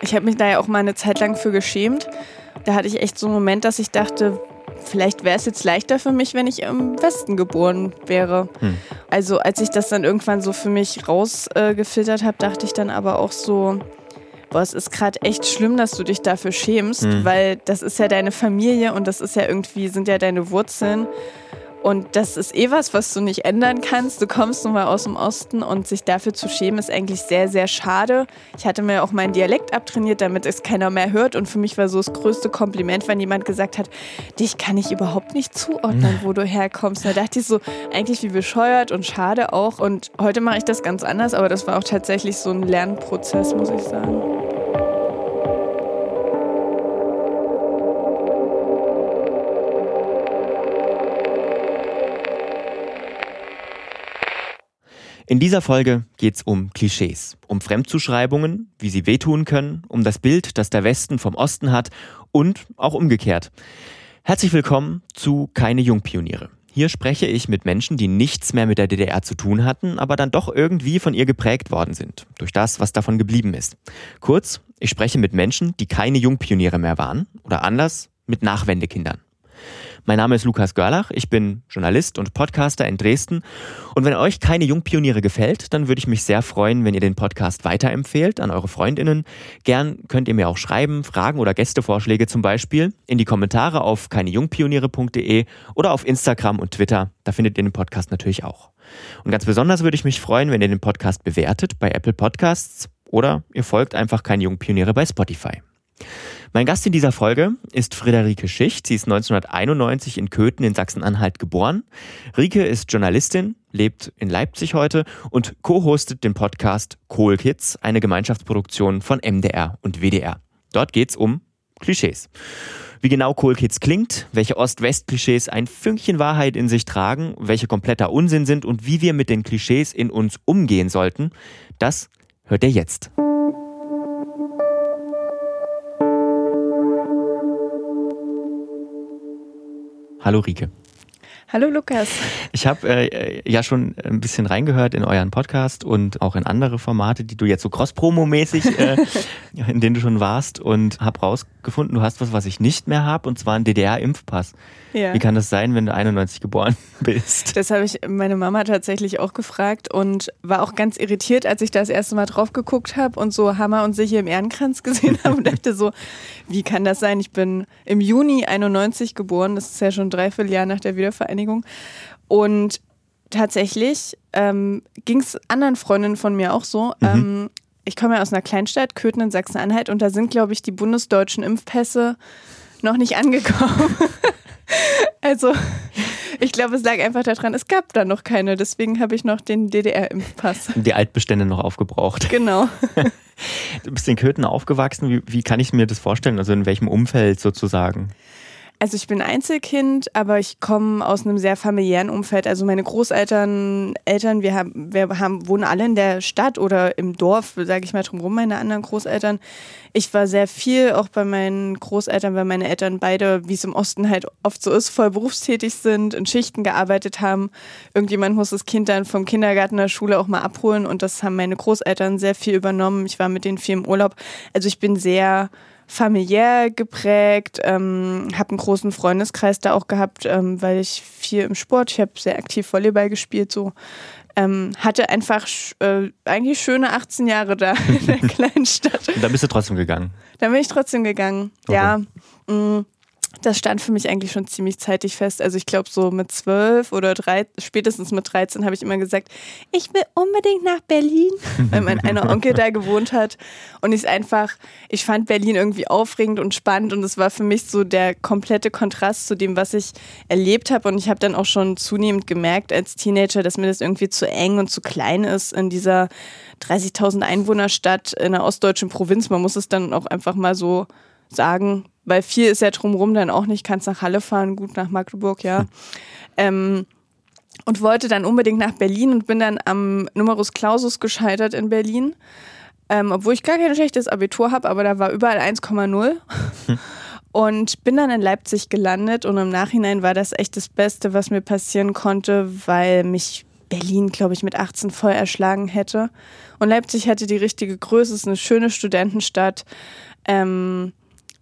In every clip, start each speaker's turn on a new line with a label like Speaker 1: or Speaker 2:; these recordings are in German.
Speaker 1: Ich habe mich da ja auch mal eine Zeit lang für geschämt. Da hatte ich echt so einen Moment, dass ich dachte, vielleicht wäre es jetzt leichter für mich, wenn ich im Westen geboren wäre. Hm. Also als ich das dann irgendwann so für mich rausgefiltert äh, habe, dachte ich dann aber auch so, boah, es ist gerade echt schlimm, dass du dich dafür schämst, hm. weil das ist ja deine Familie und das ist ja irgendwie, sind ja deine Wurzeln. Und das ist eh was, was du nicht ändern kannst. Du kommst nun mal aus dem Osten und sich dafür zu schämen, ist eigentlich sehr, sehr schade. Ich hatte mir auch meinen Dialekt abtrainiert, damit es keiner mehr hört. Und für mich war so das größte Kompliment, wenn jemand gesagt hat, dich kann ich überhaupt nicht zuordnen, wo du herkommst. Da dachte ich so, eigentlich wie bescheuert und schade auch. Und heute mache ich das ganz anders, aber das war auch tatsächlich so ein Lernprozess, muss ich sagen.
Speaker 2: In dieser Folge geht es um Klischees, um Fremdzuschreibungen, wie sie wehtun können, um das Bild, das der Westen vom Osten hat und auch umgekehrt. Herzlich willkommen zu Keine Jungpioniere. Hier spreche ich mit Menschen, die nichts mehr mit der DDR zu tun hatten, aber dann doch irgendwie von ihr geprägt worden sind, durch das, was davon geblieben ist. Kurz, ich spreche mit Menschen, die keine Jungpioniere mehr waren oder anders, mit Nachwendekindern. Mein Name ist Lukas Görlach, ich bin Journalist und Podcaster in Dresden. Und wenn euch keine Jungpioniere gefällt, dann würde ich mich sehr freuen, wenn ihr den Podcast weiterempfehlt an eure Freundinnen. Gern könnt ihr mir auch schreiben, Fragen oder Gästevorschläge zum Beispiel in die Kommentare auf keinejungpioniere.de oder auf Instagram und Twitter. Da findet ihr den Podcast natürlich auch. Und ganz besonders würde ich mich freuen, wenn ihr den Podcast bewertet bei Apple Podcasts oder ihr folgt einfach keine Jungpioniere bei Spotify. Mein Gast in dieser Folge ist Friederike Schicht. Sie ist 1991 in Köthen in Sachsen-Anhalt geboren. Rike ist Journalistin, lebt in Leipzig heute und co-hostet den Podcast Cool Kids, eine Gemeinschaftsproduktion von MDR und WDR. Dort geht's um Klischees. Wie genau Cool Kids klingt, welche Ost-West-Klischees ein Fünkchen Wahrheit in sich tragen, welche kompletter Unsinn sind und wie wir mit den Klischees in uns umgehen sollten, das hört ihr jetzt. Hallo Rike.
Speaker 1: Hallo Lukas.
Speaker 2: Ich habe äh, ja schon ein bisschen reingehört in euren Podcast und auch in andere Formate, die du jetzt so cross-promo-mäßig, äh, in denen du schon warst und habe rausgefunden, du hast was, was ich nicht mehr habe und zwar einen DDR-Impfpass. Ja. Wie kann das sein, wenn du 91 geboren bist?
Speaker 1: Das habe ich meine Mama tatsächlich auch gefragt und war auch ganz irritiert, als ich das erste Mal drauf geguckt habe und so Hammer und sich hier im Ehrenkranz gesehen habe und dachte so, wie kann das sein? Ich bin im Juni 91 geboren, das ist ja schon dreiviertel Jahr nach der Wiedervereinigung Vereinigung. Und tatsächlich ähm, ging es anderen Freundinnen von mir auch so. Mhm. Ähm, ich komme ja aus einer Kleinstadt, Köthen in Sachsen-Anhalt, und da sind, glaube ich, die bundesdeutschen Impfpässe noch nicht angekommen. also, ich glaube, es lag einfach daran, es gab da noch keine. Deswegen habe ich noch den DDR-Impfpass.
Speaker 2: Die Altbestände noch aufgebraucht.
Speaker 1: Genau.
Speaker 2: Du bist in Köthen aufgewachsen. Wie, wie kann ich mir das vorstellen? Also in welchem Umfeld sozusagen?
Speaker 1: Also ich bin Einzelkind, aber ich komme aus einem sehr familiären Umfeld. Also meine Großeltern, Eltern, wir haben, wir haben, wohnen alle in der Stadt oder im Dorf, sage ich mal drumherum, meine anderen Großeltern. Ich war sehr viel auch bei meinen Großeltern, weil meine Eltern beide, wie es im Osten halt oft so ist, voll berufstätig sind, in Schichten gearbeitet haben. Irgendjemand muss das Kind dann vom Kindergarten der Schule auch mal abholen und das haben meine Großeltern sehr viel übernommen. Ich war mit denen viel im Urlaub. Also ich bin sehr familiär geprägt, ähm, habe einen großen Freundeskreis da auch gehabt, ähm, weil ich viel im Sport, ich habe sehr aktiv Volleyball gespielt, so ähm, hatte einfach äh, eigentlich schöne 18 Jahre da in der kleinen Stadt.
Speaker 2: Und da bist du trotzdem gegangen?
Speaker 1: Da bin ich trotzdem gegangen, okay. ja. Mh, mm das stand für mich eigentlich schon ziemlich zeitig fest. Also ich glaube so mit zwölf oder drei, spätestens mit 13 habe ich immer gesagt, ich will unbedingt nach Berlin, weil mein einer Onkel da gewohnt hat. Und ich einfach, ich fand Berlin irgendwie aufregend und spannend und es war für mich so der komplette Kontrast zu dem, was ich erlebt habe. Und ich habe dann auch schon zunehmend gemerkt als Teenager, dass mir das irgendwie zu eng und zu klein ist in dieser 30.000 Einwohnerstadt in einer ostdeutschen Provinz. Man muss es dann auch einfach mal so sagen, weil viel ist ja drumherum dann auch nicht, kannst nach Halle fahren, gut nach Magdeburg, ja. ähm, und wollte dann unbedingt nach Berlin und bin dann am Numerus Clausus gescheitert in Berlin. Ähm, obwohl ich gar kein schlechtes Abitur habe, aber da war überall 1,0. und bin dann in Leipzig gelandet und im Nachhinein war das echt das Beste, was mir passieren konnte, weil mich Berlin, glaube ich, mit 18 voll erschlagen hätte. Und Leipzig hatte die richtige Größe, ist eine schöne Studentenstadt. Ähm,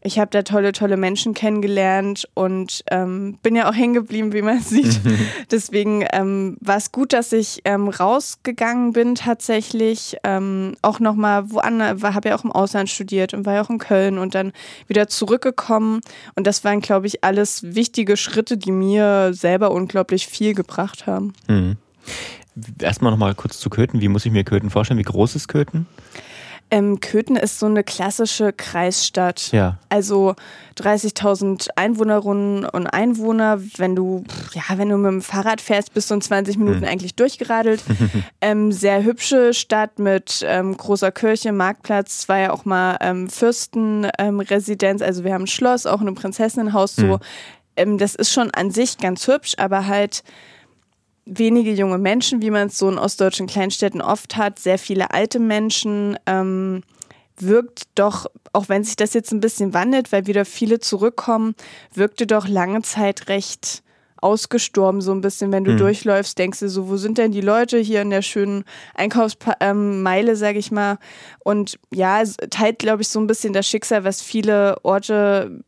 Speaker 1: ich habe da tolle, tolle Menschen kennengelernt und ähm, bin ja auch hängen geblieben, wie man sieht. Deswegen ähm, war es gut, dass ich ähm, rausgegangen bin tatsächlich. Ähm, auch nochmal woanders, habe ja auch im Ausland studiert und war ja auch in Köln und dann wieder zurückgekommen. Und das waren, glaube ich, alles wichtige Schritte, die mir selber unglaublich viel gebracht haben. Mhm.
Speaker 2: Erstmal nochmal kurz zu Köthen. Wie muss ich mir Köthen vorstellen? Wie groß ist Köthen?
Speaker 1: Ähm, Köthen ist so eine klassische Kreisstadt.
Speaker 2: Ja.
Speaker 1: Also 30.000 Einwohnerinnen und Einwohner. Wenn du, ja, wenn du mit dem Fahrrad fährst, bist du in 20 Minuten mhm. eigentlich durchgeradelt. ähm, sehr hübsche Stadt mit ähm, großer Kirche, Marktplatz. War ja auch mal ähm, Fürstenresidenz. also wir haben ein Schloss, auch ein Prinzessinnenhaus. So. Mhm. das ist schon an sich ganz hübsch, aber halt wenige junge Menschen, wie man es so in ostdeutschen Kleinstädten oft hat, sehr viele alte Menschen. Ähm, wirkt doch, auch wenn sich das jetzt ein bisschen wandelt, weil wieder viele zurückkommen, wirkte doch lange Zeit recht ausgestorben, so ein bisschen, wenn du mhm. durchläufst, denkst du so, wo sind denn die Leute hier in der schönen Einkaufsmeile, sag ich mal. Und ja, es teilt, glaube ich, so ein bisschen das Schicksal, was viele Orte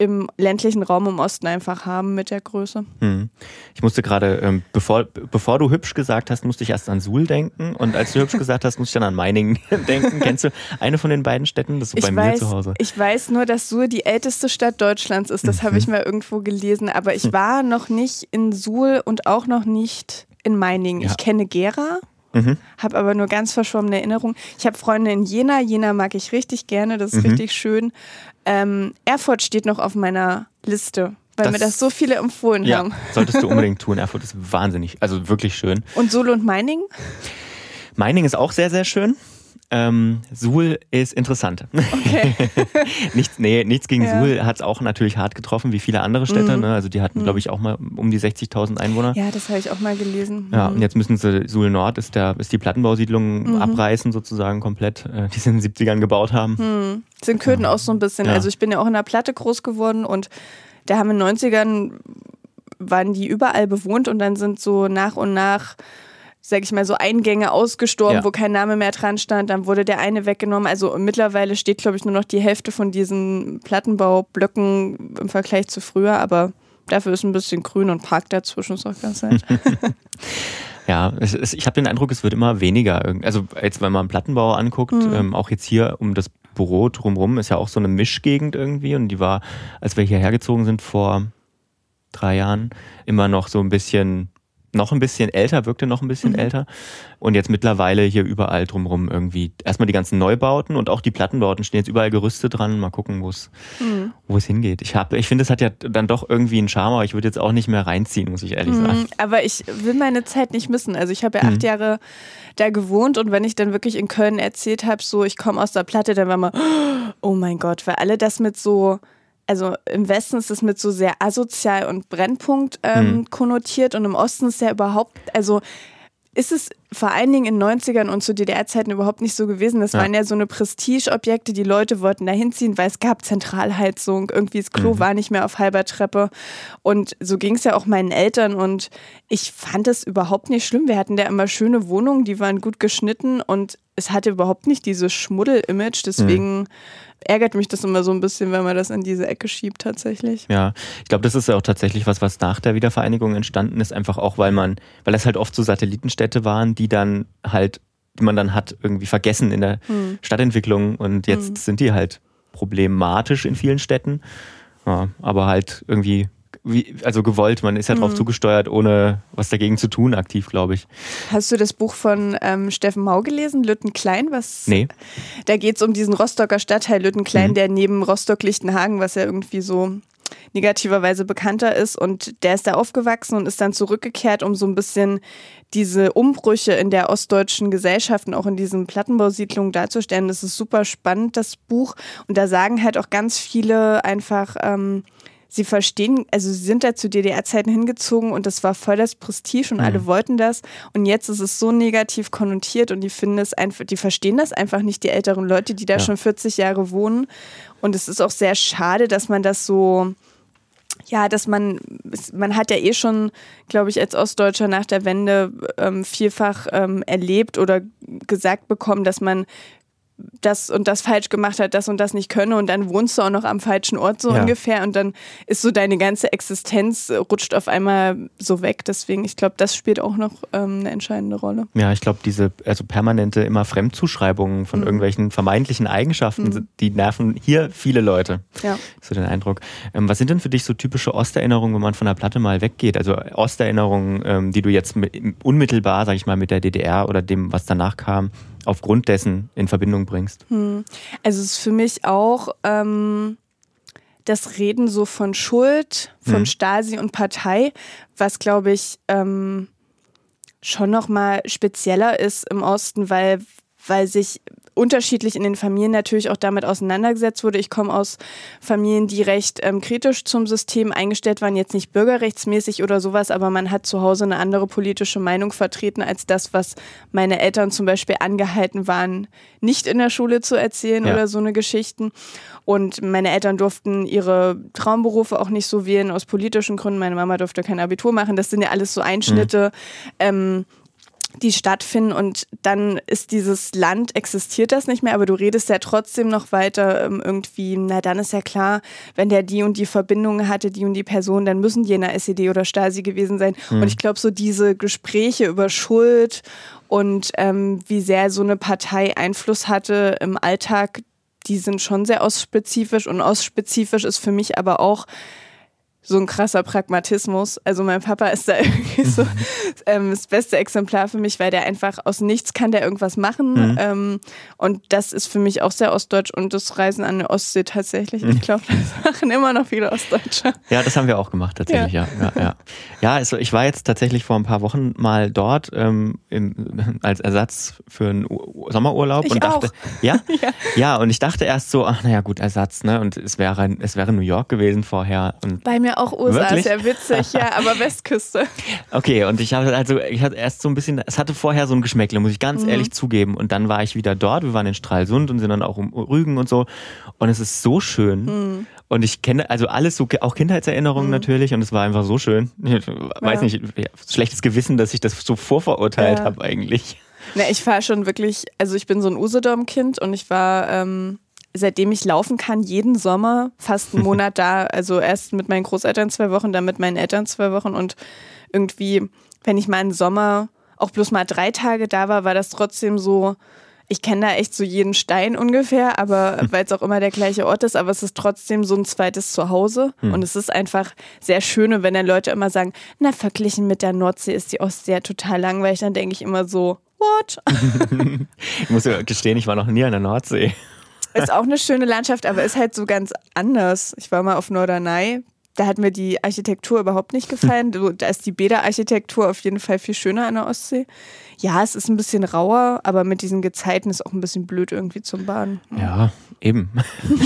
Speaker 1: im ländlichen Raum im Osten einfach haben mit der Größe.
Speaker 2: Hm. Ich musste gerade, ähm, bevor, bevor du hübsch gesagt hast, musste ich erst an Suhl denken und als du hübsch gesagt hast, musste ich dann an Meiningen denken. Kennst du eine von den beiden Städten? Das ist so bei weiß, mir zu Hause.
Speaker 1: Ich weiß nur, dass Suhl die älteste Stadt Deutschlands ist. Das mhm. habe ich mal irgendwo gelesen. Aber ich hm. war noch nicht in Suhl und auch noch nicht in Meiningen. Ja. Ich kenne Gera. Mhm. Habe aber nur ganz verschwommene Erinnerungen. Ich habe Freunde in Jena. Jena mag ich richtig gerne, das ist mhm. richtig schön. Ähm, Erfurt steht noch auf meiner Liste, weil das, mir das so viele empfohlen ja, haben.
Speaker 2: Solltest du unbedingt tun. Erfurt ist wahnsinnig, also wirklich schön.
Speaker 1: Und Solo und Meiningen?
Speaker 2: Meiningen ist auch sehr, sehr schön. Ähm, Suhl ist interessant. Okay. nichts, nee, nichts gegen ja. Suhl hat es auch natürlich hart getroffen, wie viele andere Städte. Mhm. Ne? Also die hatten, mhm. glaube ich, auch mal um die 60.000 Einwohner.
Speaker 1: Ja, das habe ich auch mal gelesen.
Speaker 2: Mhm. Ja, und jetzt müssen sie Suhl Nord ist, der, ist die Plattenbausiedlung mhm. abreißen sozusagen komplett, äh, die sie in den 70ern gebaut haben.
Speaker 1: Mhm. Sind Köthen auch so ein bisschen. Ja. Also ich bin ja auch in der Platte groß geworden und da haben in den 90ern waren die überall bewohnt und dann sind so nach und nach sag ich mal, so Eingänge ausgestorben, ja. wo kein Name mehr dran stand. Dann wurde der eine weggenommen. Also mittlerweile steht, glaube ich, nur noch die Hälfte von diesen Plattenbaublöcken im Vergleich zu früher, aber dafür ist ein bisschen grün und Park dazwischen, ist auch ganz nett.
Speaker 2: Ja, es, ich habe den Eindruck, es wird immer weniger. Also jetzt, wenn man einen Plattenbau anguckt, mhm. ähm, auch jetzt hier um das Büro drumherum ist ja auch so eine Mischgegend irgendwie und die war, als wir hierher gezogen sind vor drei Jahren, immer noch so ein bisschen noch ein bisschen älter, wirkte noch ein bisschen mhm. älter. Und jetzt mittlerweile hier überall drumherum irgendwie erstmal die ganzen Neubauten und auch die Plattenbauten stehen jetzt überall Gerüste dran. Mal gucken, wo es mhm. wo es hingeht. Ich habe, ich finde, es hat ja dann doch irgendwie einen Charme, aber ich würde jetzt auch nicht mehr reinziehen, muss ich ehrlich mhm. sagen.
Speaker 1: Aber ich will meine Zeit nicht missen. Also ich habe ja acht mhm. Jahre da gewohnt und wenn ich dann wirklich in Köln erzählt habe, so ich komme aus der Platte, dann war mal, oh mein Gott, weil alle das mit so also im Westen ist es mit so sehr asozial und Brennpunkt ähm, mhm. konnotiert und im Osten ist ja überhaupt, also ist es vor allen Dingen in den 90ern und zu DDR-Zeiten überhaupt nicht so gewesen. Das ja. waren ja so eine Prestigeobjekte, die Leute wollten da hinziehen, weil es gab Zentralheizung, irgendwie das Klo mhm. war nicht mehr auf halber Treppe. Und so ging es ja auch meinen Eltern und ich fand es überhaupt nicht schlimm. Wir hatten da immer schöne Wohnungen, die waren gut geschnitten und es hatte überhaupt nicht dieses Schmuddel-Image. Deswegen mhm ärgert mich das immer so ein bisschen, wenn man das in diese Ecke schiebt tatsächlich.
Speaker 2: Ja, ich glaube, das ist ja auch tatsächlich was, was nach der Wiedervereinigung entstanden ist, einfach auch, weil man, weil es halt oft so Satellitenstädte waren, die dann halt, die man dann hat irgendwie vergessen in der hm. Stadtentwicklung und jetzt hm. sind die halt problematisch in vielen Städten. Ja, aber halt irgendwie wie, also gewollt, man ist ja drauf mhm. zugesteuert, ohne was dagegen zu tun, aktiv, glaube ich.
Speaker 1: Hast du das Buch von ähm, Steffen Mau gelesen, Lütten Klein? Was,
Speaker 2: nee.
Speaker 1: Da geht es um diesen Rostocker Stadtteil Lütten Klein, mhm. der neben Rostock-Lichtenhagen, was ja irgendwie so negativerweise bekannter ist. Und der ist da aufgewachsen und ist dann zurückgekehrt, um so ein bisschen diese Umbrüche in der ostdeutschen Gesellschaft und auch in diesen Plattenbausiedlungen darzustellen. Das ist super spannend, das Buch. Und da sagen halt auch ganz viele einfach, ähm, sie verstehen, also sie sind da zu DDR-Zeiten hingezogen und das war voll das Prestige und mhm. alle wollten das. Und jetzt ist es so negativ konnotiert und die finden es einfach, die verstehen das einfach nicht, die älteren Leute, die da ja. schon 40 Jahre wohnen. Und es ist auch sehr schade, dass man das so ja, dass man, man hat ja eh schon, glaube ich, als Ostdeutscher nach der Wende ähm, vielfach ähm, erlebt oder gesagt bekommen, dass man das und das falsch gemacht hat, das und das nicht könne und dann wohnst du auch noch am falschen Ort so ja. ungefähr und dann ist so deine ganze Existenz äh, rutscht auf einmal so weg. Deswegen, ich glaube, das spielt auch noch ähm, eine entscheidende Rolle.
Speaker 2: Ja, ich glaube, diese also permanente immer Fremdzuschreibungen von mhm. irgendwelchen vermeintlichen Eigenschaften, mhm. die nerven hier viele Leute. Ja. So den Eindruck. Ähm, was sind denn für dich so typische Osterinnerungen, wenn man von der Platte mal weggeht? Also Osterinnerungen, ähm, die du jetzt mit, unmittelbar, sag ich mal, mit der DDR oder dem, was danach kam, aufgrund dessen in Verbindung bringst? Hm.
Speaker 1: Also es ist für mich auch ähm, das Reden so von Schuld, von hm. Stasi und Partei, was glaube ich ähm, schon nochmal spezieller ist im Osten, weil, weil sich unterschiedlich in den Familien natürlich auch damit auseinandergesetzt wurde. Ich komme aus Familien, die recht ähm, kritisch zum System eingestellt waren, jetzt nicht bürgerrechtsmäßig oder sowas, aber man hat zu Hause eine andere politische Meinung vertreten als das, was meine Eltern zum Beispiel angehalten waren, nicht in der Schule zu erzählen ja. oder so eine Geschichten. Und meine Eltern durften ihre Traumberufe auch nicht so wählen aus politischen Gründen. Meine Mama durfte kein Abitur machen. Das sind ja alles so Einschnitte. Mhm. Ähm, die stattfinden und dann ist dieses Land, existiert das nicht mehr, aber du redest ja trotzdem noch weiter ähm, irgendwie, na dann ist ja klar, wenn der die und die Verbindung hatte, die und die Person, dann müssen die in der SED oder Stasi gewesen sein. Mhm. Und ich glaube, so diese Gespräche über Schuld und ähm, wie sehr so eine Partei Einfluss hatte im Alltag, die sind schon sehr ostspezifisch und ostspezifisch ist für mich aber auch so ein krasser Pragmatismus. Also mein Papa ist da irgendwie so ähm, das beste Exemplar für mich, weil der einfach aus nichts kann der irgendwas machen. Mhm. Ähm, und das ist für mich auch sehr ostdeutsch und das Reisen an der Ostsee tatsächlich. Ich glaube, das machen immer noch viele Ostdeutsche.
Speaker 2: Ja, das haben wir auch gemacht tatsächlich, ja. Ja, ja, ja. ja also ich war jetzt tatsächlich vor ein paar Wochen mal dort ähm, im, als Ersatz für einen Sommerurlaub
Speaker 1: ich
Speaker 2: und dachte,
Speaker 1: auch.
Speaker 2: ja? ja, ja, und ich dachte erst so, ach naja gut, Ersatz, ne? Und es wäre, es wäre New York gewesen vorher. Und
Speaker 1: Bei mir auch USA, Wirklich? sehr witzig, ja, aber Westküste.
Speaker 2: Okay, und ich habe also, ich hatte erst so ein bisschen, es hatte vorher so ein Geschmäckle, muss ich ganz mhm. ehrlich zugeben. Und dann war ich wieder dort, wir waren in Stralsund und sind dann auch um Rügen und so. Und es ist so schön. Mhm. Und ich kenne also alles so, auch Kindheitserinnerungen mhm. natürlich. Und es war einfach so schön. Ich weiß ja. nicht, schlechtes Gewissen, dass ich das so vorverurteilt ja. habe eigentlich.
Speaker 1: Na, ich fahre schon wirklich, also ich bin so ein Usedom-Kind und ich war ähm, seitdem ich laufen kann, jeden Sommer fast einen Monat da. Also erst mit meinen Großeltern zwei Wochen, dann mit meinen Eltern zwei Wochen und irgendwie, wenn ich mal einen Sommer auch bloß mal drei Tage da war, war das trotzdem so, ich kenne da echt so jeden Stein ungefähr, aber weil es auch immer der gleiche Ort ist, aber es ist trotzdem so ein zweites Zuhause. Hm. Und es ist einfach sehr schön. wenn dann Leute immer sagen, na, verglichen mit der Nordsee ist die Ostsee ja total langweilig, dann denke ich immer so, what?
Speaker 2: ich muss ja gestehen, ich war noch nie an der Nordsee.
Speaker 1: Ist auch eine schöne Landschaft, aber ist halt so ganz anders. Ich war mal auf Norderney. Da hat mir die Architektur überhaupt nicht gefallen. Da ist die Bäderarchitektur auf jeden Fall viel schöner an der Ostsee. Ja, es ist ein bisschen rauer, aber mit diesen Gezeiten ist auch ein bisschen blöd irgendwie zum Baden.
Speaker 2: Ja, eben.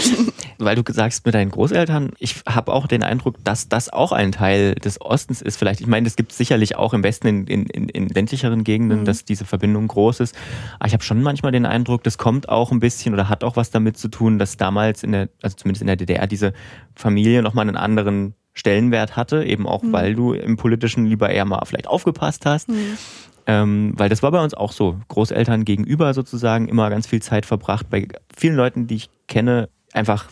Speaker 2: Weil du sagst mit deinen Großeltern, ich habe auch den Eindruck, dass das auch ein Teil des Ostens ist. Vielleicht, ich meine, es gibt sicherlich auch im Westen in, in, in, in ländlicheren Gegenden, mhm. dass diese Verbindung groß ist. Aber ich habe schon manchmal den Eindruck, das kommt auch ein bisschen oder hat auch was damit zu tun, dass damals in der, also zumindest in der DDR, diese Familie nochmal einen anderen Stellenwert hatte, eben auch, mhm. weil du im Politischen lieber eher mal vielleicht aufgepasst hast. Mhm. Ähm, weil das war bei uns auch so. Großeltern gegenüber sozusagen immer ganz viel Zeit verbracht. Bei vielen Leuten, die ich kenne, einfach,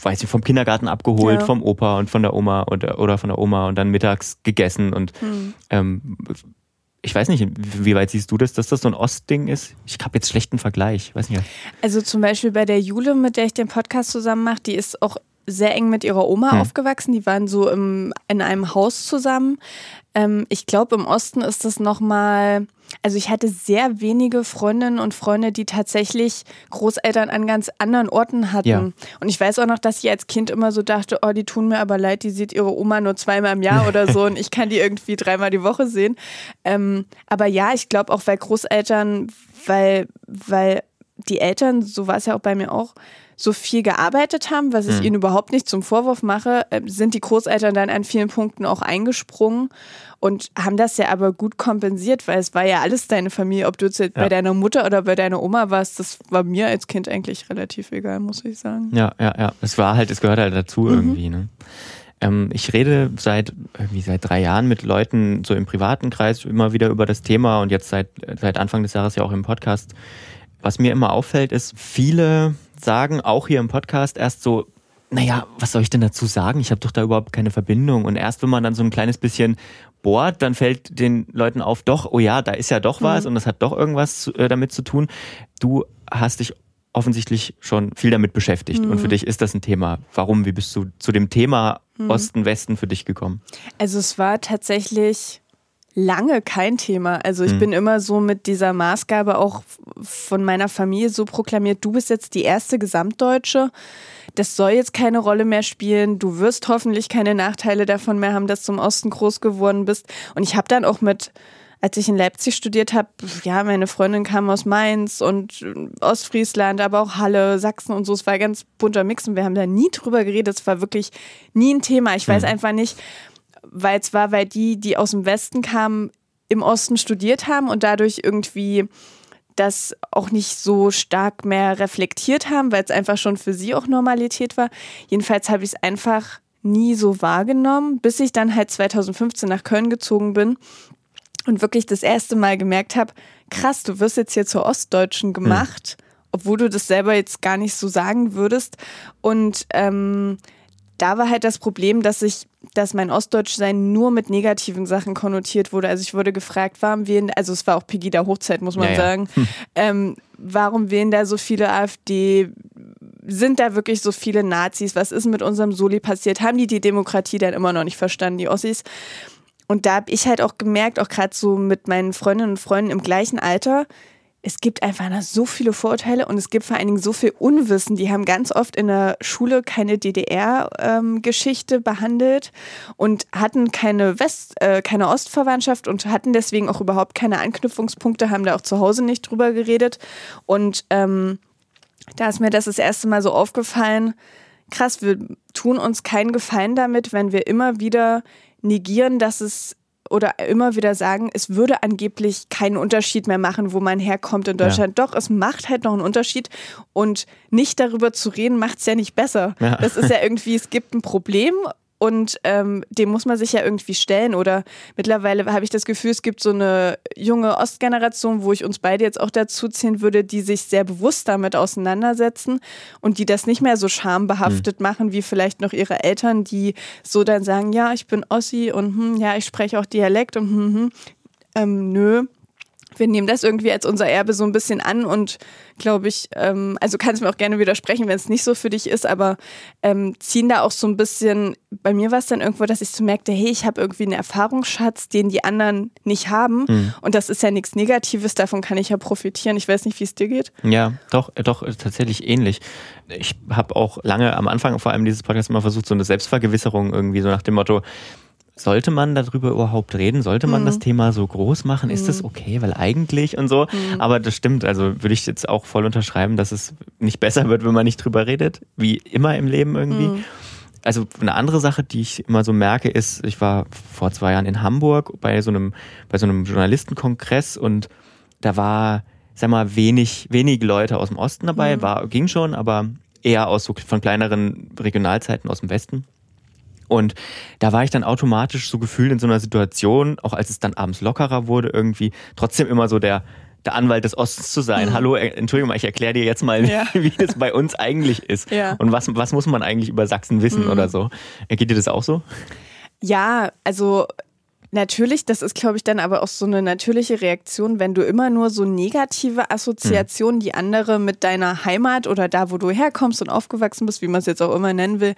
Speaker 2: weiß ich, vom Kindergarten abgeholt, ja. vom Opa und von der Oma oder, oder von der Oma und dann mittags gegessen. Und mhm. ähm, ich weiß nicht, wie weit siehst du das, dass das so ein Ostding ist? Ich habe jetzt schlechten Vergleich, weiß nicht.
Speaker 1: Also zum Beispiel bei der Jule, mit der ich den Podcast zusammen mache, die ist auch sehr eng mit ihrer Oma hm. aufgewachsen. Die waren so im, in einem Haus zusammen. Ähm, ich glaube, im Osten ist das nochmal. Also ich hatte sehr wenige Freundinnen und Freunde, die tatsächlich Großeltern an ganz anderen Orten hatten. Ja. Und ich weiß auch noch, dass ich als Kind immer so dachte, oh, die tun mir aber leid, die sieht ihre Oma nur zweimal im Jahr oder so und ich kann die irgendwie dreimal die Woche sehen. Ähm, aber ja, ich glaube auch, weil Großeltern, weil, weil die Eltern, so war es ja auch bei mir auch, so viel gearbeitet haben, was ich mhm. ihnen überhaupt nicht zum Vorwurf mache, äh, sind die Großeltern dann an vielen Punkten auch eingesprungen und haben das ja aber gut kompensiert, weil es war ja alles deine Familie, ob du jetzt ja. bei deiner Mutter oder bei deiner Oma warst, das war mir als Kind eigentlich relativ egal, muss ich sagen.
Speaker 2: Ja, ja, ja. Es war halt, es gehört halt dazu mhm. irgendwie, ne? Ähm, ich rede seit irgendwie seit drei Jahren mit Leuten so im privaten Kreis immer wieder über das Thema und jetzt seit, seit Anfang des Jahres ja auch im Podcast. Was mir immer auffällt, ist, viele sagen auch hier im Podcast erst so, naja, was soll ich denn dazu sagen? Ich habe doch da überhaupt keine Verbindung. Und erst wenn man dann so ein kleines bisschen bohrt, dann fällt den Leuten auf, doch, oh ja, da ist ja doch was mhm. und das hat doch irgendwas äh, damit zu tun. Du hast dich offensichtlich schon viel damit beschäftigt mhm. und für mhm. dich ist das ein Thema. Warum? Wie bist du zu dem Thema mhm. Osten, Westen für dich gekommen?
Speaker 1: Also es war tatsächlich lange kein Thema. Also ich mhm. bin immer so mit dieser Maßgabe auch von meiner Familie so proklamiert, du bist jetzt die erste Gesamtdeutsche. Das soll jetzt keine Rolle mehr spielen. Du wirst hoffentlich keine Nachteile davon mehr haben, dass du im Osten groß geworden bist. Und ich habe dann auch mit als ich in Leipzig studiert habe, ja, meine Freundin kam aus Mainz und Ostfriesland, aber auch Halle, Sachsen und so. Es war ein ganz bunter Mix und wir haben da nie drüber geredet. Es war wirklich nie ein Thema. Ich weiß mhm. einfach nicht, weil es war, weil die, die aus dem Westen kamen, im Osten studiert haben und dadurch irgendwie das auch nicht so stark mehr reflektiert haben, weil es einfach schon für sie auch Normalität war. Jedenfalls habe ich es einfach nie so wahrgenommen, bis ich dann halt 2015 nach Köln gezogen bin und wirklich das erste Mal gemerkt habe, krass, du wirst jetzt hier zur Ostdeutschen gemacht, mhm. obwohl du das selber jetzt gar nicht so sagen würdest. Und ähm, da war halt das Problem, dass ich, dass mein Ostdeutschsein nur mit negativen Sachen konnotiert wurde. Also ich wurde gefragt, warum wählen, also es war auch Pegida Hochzeit, muss man ja, sagen. Hm. Ähm, warum wählen da so viele AfD? Sind da wirklich so viele Nazis? Was ist mit unserem Soli passiert? Haben die die Demokratie dann immer noch nicht verstanden, die Ossis? Und da habe ich halt auch gemerkt, auch gerade so mit meinen Freundinnen und Freunden im gleichen Alter, es gibt einfach so viele Vorurteile und es gibt vor allen Dingen so viel Unwissen. Die haben ganz oft in der Schule keine DDR-Geschichte ähm, behandelt und hatten keine West-, äh, keine Ostverwandtschaft und hatten deswegen auch überhaupt keine Anknüpfungspunkte, haben da auch zu Hause nicht drüber geredet. Und ähm, da ist mir das das erste Mal so aufgefallen, krass, wir tun uns keinen Gefallen damit, wenn wir immer wieder negieren, dass es oder immer wieder sagen, es würde angeblich keinen Unterschied mehr machen, wo man herkommt in Deutschland. Ja. Doch, es macht halt noch einen Unterschied und nicht darüber zu reden, macht es ja nicht besser. Ja. Das ist ja irgendwie, es gibt ein Problem und ähm, dem muss man sich ja irgendwie stellen. Oder mittlerweile habe ich das Gefühl, es gibt so eine junge Ostgeneration, wo ich uns beide jetzt auch dazu ziehen würde, die sich sehr bewusst damit auseinandersetzen und die das nicht mehr so schambehaftet mhm. machen wie vielleicht noch ihre Eltern, die so dann sagen, ja, ich bin Ossi und hm, ja, ich spreche auch Dialekt und hm, hm, ähm, nö, wir nehmen das irgendwie als unser Erbe so ein bisschen an und glaube ich, ähm, also kannst du mir auch gerne widersprechen, wenn es nicht so für dich ist, aber ähm, ziehen da auch so ein bisschen, bei mir war es dann irgendwo, dass ich so merkte, hey, ich habe irgendwie einen Erfahrungsschatz, den die anderen nicht haben mhm. und das ist ja nichts Negatives, davon kann ich ja profitieren. Ich weiß nicht, wie es dir geht.
Speaker 2: Ja, doch, doch, tatsächlich ähnlich. Ich habe auch lange am Anfang vor allem dieses Podcast immer versucht, so eine Selbstvergewisserung irgendwie so nach dem Motto, sollte man darüber überhaupt reden? Sollte man mhm. das Thema so groß machen? Ist das mhm. okay? Weil eigentlich und so. Mhm. Aber das stimmt. Also würde ich jetzt auch voll unterschreiben, dass es nicht besser wird, wenn man nicht drüber redet. Wie immer im Leben irgendwie. Mhm. Also eine andere Sache, die ich immer so merke, ist, ich war vor zwei Jahren in Hamburg bei so einem, bei so einem Journalistenkongress und da war, sag mal, wenig, wenig Leute aus dem Osten dabei, mhm. war, ging schon, aber eher aus so von kleineren Regionalzeiten aus dem Westen. Und da war ich dann automatisch so gefühlt in so einer Situation, auch als es dann abends lockerer wurde, irgendwie trotzdem immer so der, der Anwalt des Ostens zu sein. Mhm. Hallo, äh, Entschuldigung, ich erkläre dir jetzt mal, ja. wie es bei uns eigentlich ist. Ja. Und was, was muss man eigentlich über Sachsen wissen mhm. oder so. Geht dir das auch so?
Speaker 1: Ja, also Natürlich, das ist, glaube ich, dann aber auch so eine natürliche Reaktion, wenn du immer nur so negative Assoziationen, die andere mit deiner Heimat oder da, wo du herkommst und aufgewachsen bist, wie man es jetzt auch immer nennen will,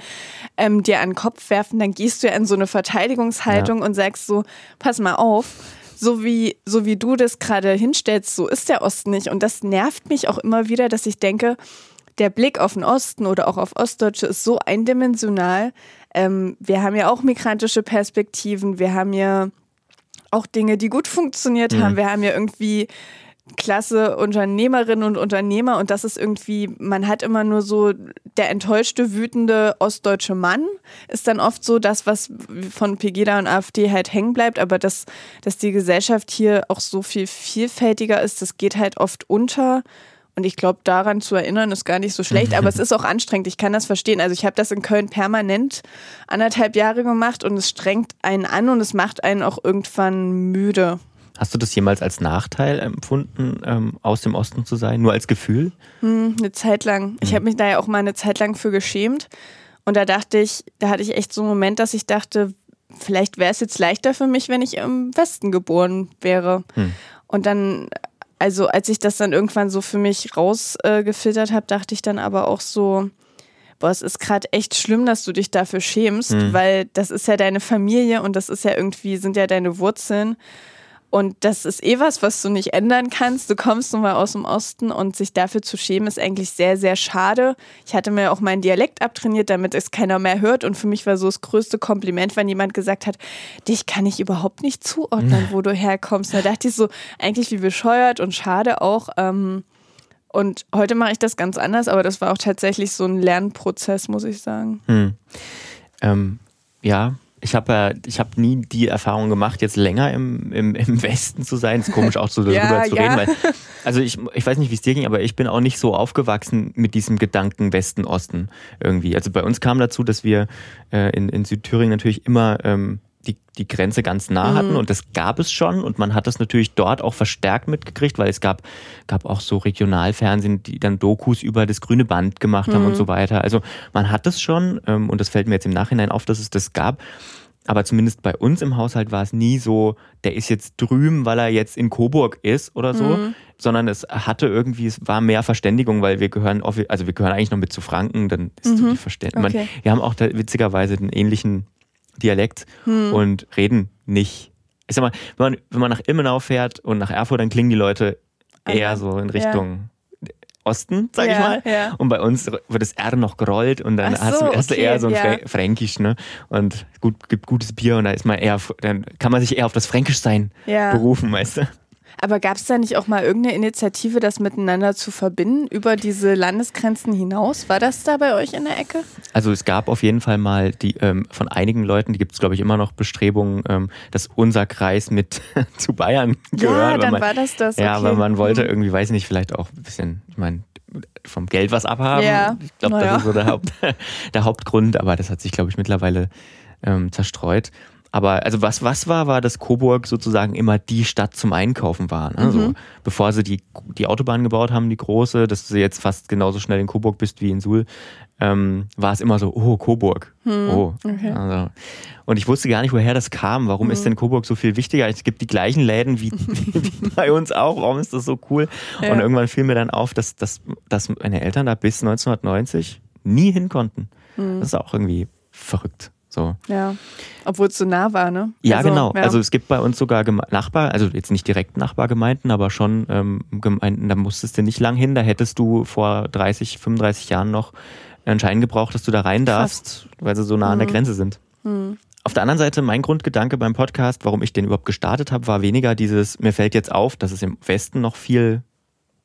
Speaker 1: ähm, dir an den Kopf werfen, dann gehst du ja in so eine Verteidigungshaltung ja. und sagst so, pass mal auf, so wie, so wie du das gerade hinstellst, so ist der Osten nicht. Und das nervt mich auch immer wieder, dass ich denke, der Blick auf den Osten oder auch auf Ostdeutsche ist so eindimensional, ähm, wir haben ja auch migrantische Perspektiven, wir haben ja auch Dinge, die gut funktioniert mhm. haben. Wir haben ja irgendwie klasse Unternehmerinnen und Unternehmer und das ist irgendwie, man hat immer nur so der enttäuschte, wütende ostdeutsche Mann ist dann oft so das, was von Pegida und AfD halt hängen bleibt, aber dass, dass die Gesellschaft hier auch so viel vielfältiger ist, das geht halt oft unter Und ich glaube, daran zu erinnern, ist gar nicht so schlecht, aber es ist auch anstrengend. Ich kann das verstehen. Also ich habe das in Köln permanent anderthalb Jahre gemacht und es strengt einen an und es macht einen auch irgendwann müde.
Speaker 2: Hast du das jemals als Nachteil empfunden, ähm, aus dem Osten zu sein? Nur als Gefühl?
Speaker 1: Hm, eine Zeit lang. Ich habe mich da ja auch mal eine Zeit lang für geschämt. Und da dachte ich, da hatte ich echt so einen Moment, dass ich dachte, vielleicht wäre es jetzt leichter für mich, wenn ich im Westen geboren wäre. Hm. Und dann also als ich das dann irgendwann so für mich rausgefiltert äh, habe, dachte ich dann aber auch so, boah, es ist gerade echt schlimm, dass du dich dafür schämst, mhm. weil das ist ja deine Familie und das ist ja irgendwie, sind ja deine Wurzeln. Und das ist eh was, was du nicht ändern kannst. Du kommst nun mal aus dem Osten und sich dafür zu schämen, ist eigentlich sehr, sehr schade. Ich hatte mir auch meinen Dialekt abtrainiert, damit es keiner mehr hört. Und für mich war so das größte Kompliment, wenn jemand gesagt hat, dich kann ich überhaupt nicht zuordnen, wo du herkommst. Da dachte ich so, eigentlich wie bescheuert und schade auch. Ähm, und heute mache ich das ganz anders, aber das war auch tatsächlich so ein Lernprozess, muss ich sagen. Hm.
Speaker 2: Ähm, ja, ich habe ja, ich habe nie die Erfahrung gemacht, jetzt länger im, im, im Westen zu sein. Ist komisch auch so darüber ja, zu reden, weil, also ich, ich weiß nicht, wie es dir ging, aber ich bin auch nicht so aufgewachsen mit diesem Gedanken Westen-Osten irgendwie. Also bei uns kam dazu, dass wir äh, in, in Südthüringen natürlich immer ähm, die, die Grenze ganz nah hatten mhm. und das gab es schon und man hat das natürlich dort auch verstärkt mitgekriegt, weil es gab, gab auch so Regionalfernsehen, die dann Dokus über das grüne Band gemacht haben mhm. und so weiter. Also man hat das schon ähm, und das fällt mir jetzt im Nachhinein auf, dass es das gab. Aber zumindest bei uns im Haushalt war es nie so, der ist jetzt drüben, weil er jetzt in Coburg ist oder so, mhm. sondern es hatte irgendwie, es war mehr Verständigung, weil wir gehören, also wir gehören eigentlich noch mit zu Franken, dann ist mhm. so die Verständigung. Okay. Wir haben auch da witzigerweise den ähnlichen Dialekt hm. und reden nicht. Ich sag mal, wenn man, wenn man nach Immenau fährt und nach Erfurt, dann klingen die Leute eher Aha. so in Richtung ja. Osten, sag ja, ich mal. Ja. Und bei uns wird das R noch gerollt und dann so, hast, du, hast okay, eher so ein ja. Fränkisch, ne? Und gut, gibt gutes Bier und da ist man eher, dann kann man sich eher auf das Fränkischsein berufen, weißt du?
Speaker 1: Aber gab es da nicht auch mal irgendeine Initiative, das miteinander zu verbinden, über diese Landesgrenzen hinaus? War das da bei euch in der Ecke?
Speaker 2: Also es gab auf jeden Fall mal die ähm, von einigen Leuten, die gibt es glaube ich immer noch Bestrebungen, ähm, dass unser Kreis mit zu Bayern gehört.
Speaker 1: Ja, dann man, war das das.
Speaker 2: Ja, okay. weil man wollte mhm. irgendwie, weiß nicht, vielleicht auch ein bisschen, ich meine, vom Geld was abhaben.
Speaker 1: Ja.
Speaker 2: Ich glaube, das ja. ist so der, Haupt, der Hauptgrund, aber das hat sich, glaube ich, mittlerweile ähm, zerstreut. Aber also was was war, war, dass Coburg sozusagen immer die Stadt zum Einkaufen war. Ne? Mhm. Bevor sie die, die Autobahn gebaut haben, die große, dass du jetzt fast genauso schnell in Coburg bist wie in Suhl, ähm, war es immer so, oh, Coburg. Mhm. Oh. Okay. Also, und ich wusste gar nicht, woher das kam. Warum mhm. ist denn Coburg so viel wichtiger? Es gibt die gleichen Läden wie, wie bei uns auch. Warum ist das so cool? Ja. Und irgendwann fiel mir dann auf, dass, dass, dass meine Eltern da bis 1990 nie hin konnten. Mhm. Das ist auch irgendwie verrückt. So.
Speaker 1: Ja, obwohl es so nah war, ne?
Speaker 2: Ja, also, genau. Ja. Also es gibt bei uns sogar Nachbar, also jetzt nicht direkt Nachbargemeinden, aber schon ähm, Gemeinden, da musstest du nicht lang hin, da hättest du vor 30, 35 Jahren noch einen Schein gebraucht, dass du da rein darfst, Krass. weil sie so nah mhm. an der mhm. Grenze sind. Mhm. Auf der anderen Seite, mein Grundgedanke beim Podcast, warum ich den überhaupt gestartet habe, war weniger dieses, mir fällt jetzt auf, dass es im Westen noch viel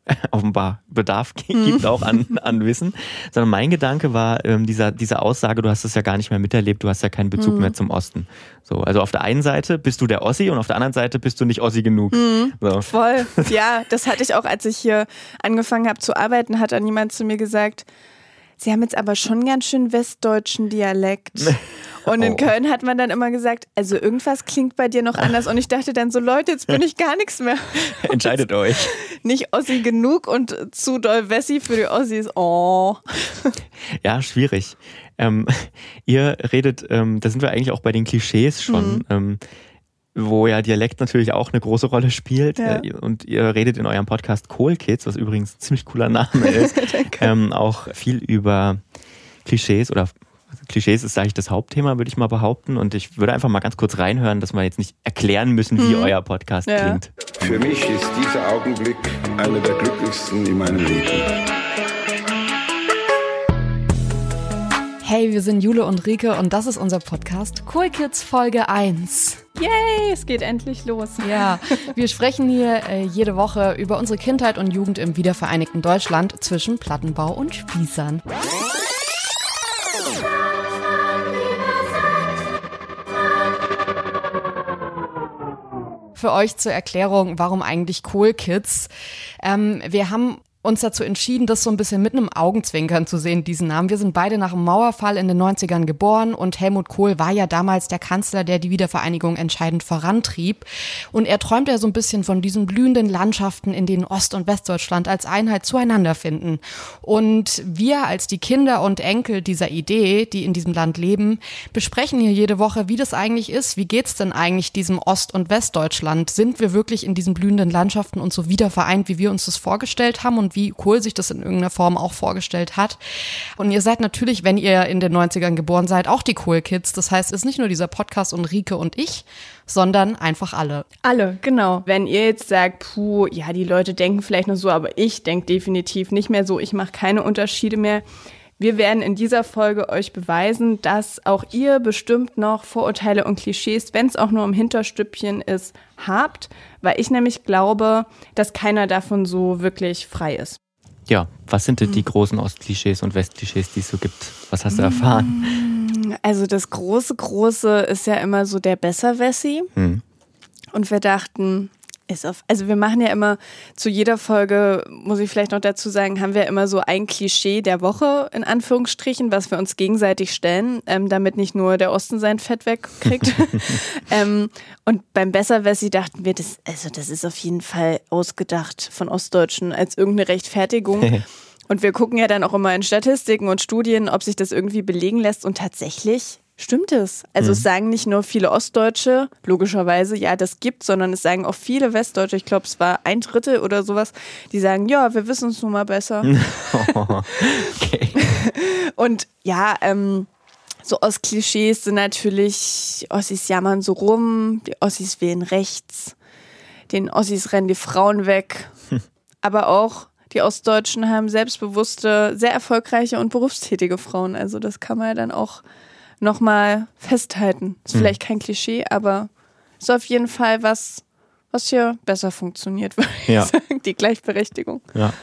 Speaker 2: offenbar Bedarf hm. gibt auch an, an Wissen, sondern mein Gedanke war ähm, dieser, diese Aussage, du hast es ja gar nicht mehr miterlebt, du hast ja keinen Bezug mhm. mehr zum Osten. So, also auf der einen Seite bist du der Ossi und auf der anderen Seite bist du nicht Ossi genug. Mhm.
Speaker 1: So. Voll. Ja, das hatte ich auch, als ich hier angefangen habe zu arbeiten, hat dann jemand zu mir gesagt, Sie haben jetzt aber schon ganz schön westdeutschen Dialekt. Und in oh. Köln hat man dann immer gesagt, also irgendwas klingt bei dir noch anders. Und ich dachte dann so, Leute, jetzt bin ich gar nichts mehr.
Speaker 2: Entscheidet euch.
Speaker 1: Nicht Ossi genug und zu doll Wessi für die Ossis. Oh.
Speaker 2: Ja, schwierig. Ähm, ihr redet, ähm, da sind wir eigentlich auch bei den Klischees schon. Mhm. Ähm, wo ja Dialekt natürlich auch eine große Rolle spielt. Ja. Äh, und ihr redet in eurem Podcast Cool Kids, was übrigens ein ziemlich cooler Name ist, ähm, auch viel über Klischees oder Klischees ist, sage ich, das Hauptthema, würde ich mal behaupten. Und ich würde einfach mal ganz kurz reinhören, dass wir jetzt nicht erklären müssen, wie hm. euer Podcast ja. klingt.
Speaker 3: Für mich ist dieser Augenblick einer der glücklichsten in meinem Leben.
Speaker 4: Hey, wir sind Jule und Rike und das ist unser Podcast Cool Kids Folge 1.
Speaker 1: Yay, es geht endlich los.
Speaker 4: Ja, wir sprechen hier äh, jede Woche über unsere Kindheit und Jugend im wiedervereinigten Deutschland zwischen Plattenbau und Spießern. Für euch zur Erklärung, warum eigentlich Cool Kids. Ähm, wir haben uns dazu entschieden, das so ein bisschen mit einem Augenzwinkern zu sehen, diesen Namen. Wir sind beide nach dem Mauerfall in den 90ern geboren und Helmut Kohl war ja damals der Kanzler, der die Wiedervereinigung entscheidend vorantrieb. Und er träumte ja so ein bisschen von diesen blühenden Landschaften, in denen Ost- und Westdeutschland als Einheit zueinander finden. Und wir als die Kinder und Enkel dieser Idee, die in diesem Land leben, besprechen hier jede Woche, wie das eigentlich ist. Wie geht's denn eigentlich diesem Ost- und Westdeutschland? Sind wir wirklich in diesen blühenden Landschaften und so wieder vereint, wie wir uns das vorgestellt haben? Und und wie Kohl sich das in irgendeiner Form auch vorgestellt hat. Und ihr seid natürlich, wenn ihr in den 90ern geboren seid, auch die Kohl-Kids. Das heißt, es ist nicht nur dieser Podcast und Rike und ich, sondern einfach alle.
Speaker 1: Alle, genau. Wenn ihr jetzt sagt, puh, ja, die Leute denken vielleicht nur so, aber ich denke definitiv nicht mehr so, ich mache keine Unterschiede mehr. Wir werden in dieser Folge euch beweisen, dass auch ihr bestimmt noch Vorurteile und Klischees, wenn es auch nur im Hinterstüppchen ist, habt, weil ich nämlich glaube, dass keiner davon so wirklich frei ist.
Speaker 2: Ja, was sind denn die großen Ostklischees und Westklischees, die es so gibt? Was hast du erfahren?
Speaker 1: Also das große, große ist ja immer so der Besserwessi. Hm. Und wir dachten, ist auf, also wir machen ja immer zu jeder Folge, muss ich vielleicht noch dazu sagen, haben wir immer so ein Klischee der Woche in Anführungsstrichen, was wir uns gegenseitig stellen, ähm, damit nicht nur der Osten sein Fett wegkriegt. ähm, und beim Besserwessi dachten wir, das, also das ist auf jeden Fall ausgedacht von Ostdeutschen als irgendeine Rechtfertigung. und wir gucken ja dann auch immer in Statistiken und Studien, ob sich das irgendwie belegen lässt. Und tatsächlich Stimmt es? Also mhm. es sagen nicht nur viele Ostdeutsche, logischerweise, ja, das gibt, sondern es sagen auch viele Westdeutsche, ich glaube, es war ein Drittel oder sowas, die sagen, ja, wir wissen es nun mal besser. okay. Und ja, ähm, so aus Klischees sind natürlich, Ossis jammern so rum, die Ossis wählen rechts, den Ossis rennen die Frauen weg, aber auch die Ostdeutschen haben selbstbewusste, sehr erfolgreiche und berufstätige Frauen. Also das kann man ja dann auch nochmal festhalten. Ist mhm. vielleicht kein Klischee, aber ist auf jeden Fall was, was hier besser funktioniert, würde ja. ich sagen. Die Gleichberechtigung.
Speaker 2: Ja.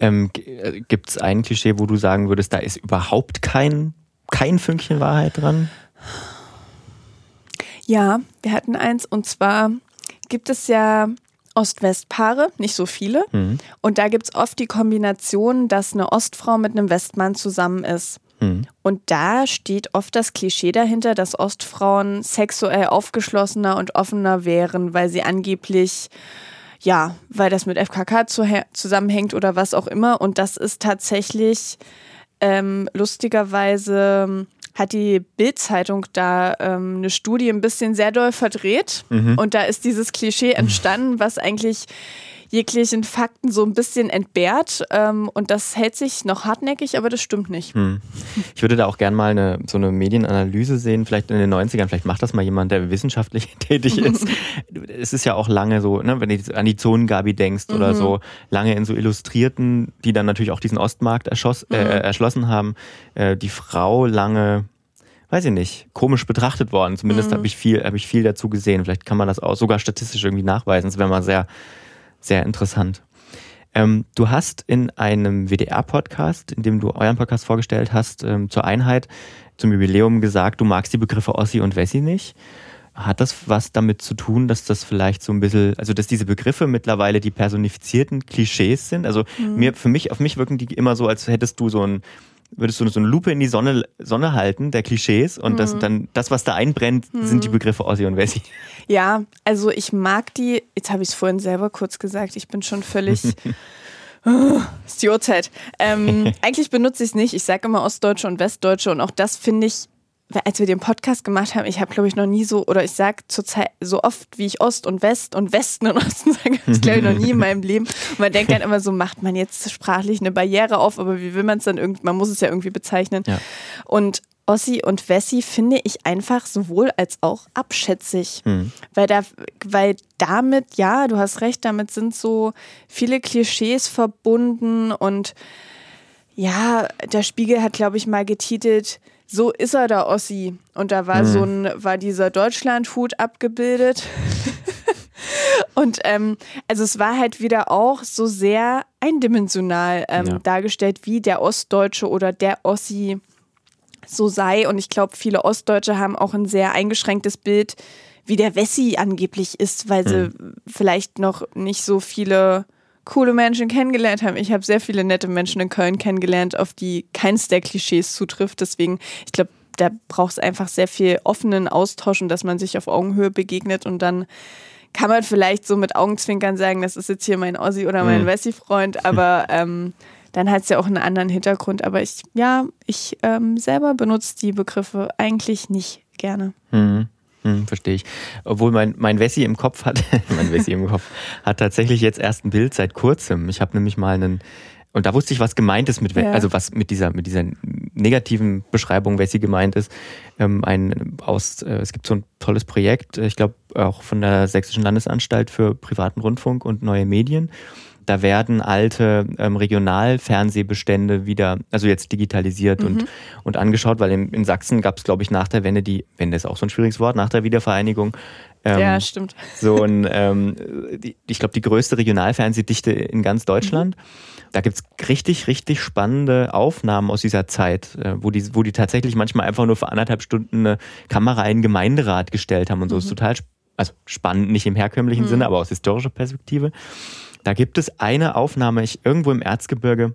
Speaker 2: Ähm, äh, Gibt es ein Klischee, wo du sagen würdest, da ist überhaupt kein, kein Fünkchen Wahrheit dran?
Speaker 1: Ja, wir hatten eins und zwar gibt es ja Ost-West-Paare, nicht so viele. Mhm. Und da gibt es oft die Kombination, dass eine Ostfrau mit einem Westmann zusammen ist. Mhm. Und da steht oft das Klischee dahinter, dass Ostfrauen sexuell aufgeschlossener und offener wären, weil sie angeblich ja, weil das mit FKK zusammenhängt oder was auch immer. Und das ist tatsächlich ähm, lustigerweise hat die Bild-Zeitung da ähm, eine Studie ein bisschen sehr doll verdreht. Mhm. Und da ist dieses Klischee entstanden, was eigentlich jeglichen Fakten so ein bisschen entbehrt. Ähm, und das hält sich noch hartnäckig, aber das stimmt nicht. Hm.
Speaker 2: Ich würde da auch gerne mal eine, so eine Medienanalyse sehen, vielleicht in den 90ern, vielleicht macht das mal jemand, der wissenschaftlich tätig ist. es ist ja auch lange so, ne, wenn du an die Zonengabi denkst mhm. oder so, lange in so Illustrierten, die dann natürlich auch diesen Ostmarkt erschoss, äh, mhm. erschlossen haben, äh, die Frau lange weiß ich nicht, komisch betrachtet worden. Zumindest mhm. habe ich viel, habe ich viel dazu gesehen. Vielleicht kann man das auch sogar statistisch irgendwie nachweisen. Das wäre mal sehr sehr interessant. Ähm, du hast in einem WDR-Podcast, in dem du euren Podcast vorgestellt hast, ähm, zur Einheit, zum Jubiläum gesagt, du magst die Begriffe Ossi und Wessi nicht. Hat das was damit zu tun, dass das vielleicht so ein bisschen, also dass diese Begriffe mittlerweile die personifizierten Klischees sind? Also mhm. mir, für mich, auf mich wirken die immer so, als hättest du so ein würdest du so eine Lupe in die Sonne, Sonne halten, der Klischees, und mhm. das dann, das, was da einbrennt, mhm. sind die Begriffe Ossi und Wessi.
Speaker 1: Ja, also ich mag die, jetzt habe ich es vorhin selber kurz gesagt, ich bin schon völlig. Oh, ist die Uhrzeit. Ähm, eigentlich benutze ich es nicht. Ich sage immer Ostdeutsche und Westdeutsche und auch das finde ich als wir den Podcast gemacht haben, ich habe, glaube ich, noch nie so, oder ich sage zurzeit so oft, wie ich Ost und West und Westen und Osten sage, ich, glaube ich, noch nie in meinem Leben. Und man denkt dann immer so, macht man jetzt sprachlich eine Barriere auf, aber wie will man es dann irgendwie, man muss es ja irgendwie bezeichnen. Ja. Und Ossi und Wessi finde ich einfach sowohl als auch abschätzig. Mhm. Weil, da, weil damit, ja, du hast recht, damit sind so viele Klischees verbunden und ja, der Spiegel hat, glaube ich, mal getitelt, so ist er der Ossi. Und da war mhm. so ein, war dieser Deutschlandhut abgebildet. und ähm, also es war halt wieder auch so sehr eindimensional ähm, ja. dargestellt, wie der Ostdeutsche oder der Ossi so sei. Und ich glaube, viele Ostdeutsche haben auch ein sehr eingeschränktes Bild, wie der Wessi angeblich ist, weil sie mhm. vielleicht noch nicht so viele coole Menschen kennengelernt haben. Ich habe sehr viele nette Menschen in Köln kennengelernt, auf die keins der Klischees zutrifft. Deswegen, ich glaube, da braucht es einfach sehr viel offenen Austausch und dass man sich auf Augenhöhe begegnet und dann kann man vielleicht so mit Augenzwinkern sagen, das ist jetzt hier mein Ossi oder mein mhm. Wessi-Freund, aber ähm, dann hat es ja auch einen anderen Hintergrund. Aber ich, ja, ich ähm, selber benutze die Begriffe eigentlich nicht gerne.
Speaker 2: Mhm. Hm, verstehe ich. Obwohl mein, mein Wessi im Kopf hat, mein Wessi im Kopf hat tatsächlich jetzt erst ein Bild seit kurzem. Ich habe nämlich mal einen, und da wusste ich, was gemeint ist mit, ja. also was mit dieser, mit dieser negativen Beschreibung, Wessi gemeint ist. Ähm, ein, aus, äh, es gibt so ein tolles Projekt, ich glaube auch von der Sächsischen Landesanstalt für privaten Rundfunk und neue Medien. Da werden alte ähm, Regionalfernsehbestände wieder, also jetzt digitalisiert mhm. und, und angeschaut, weil in, in Sachsen gab es, glaube ich, nach der Wende die, Wende ist auch so ein schwieriges Wort, nach der Wiedervereinigung.
Speaker 1: Ähm, ja, stimmt.
Speaker 2: So ein, ähm, die, ich glaube, die größte Regionalfernsehdichte in ganz Deutschland. Mhm. Da gibt es richtig, richtig spannende Aufnahmen aus dieser Zeit, äh, wo, die, wo die tatsächlich manchmal einfach nur für anderthalb Stunden eine Kamera in den Gemeinderat gestellt haben und so. Mhm. Ist total also spannend, nicht im herkömmlichen mhm. Sinne, aber aus historischer Perspektive. Da gibt es eine Aufnahme, ich irgendwo im Erzgebirge,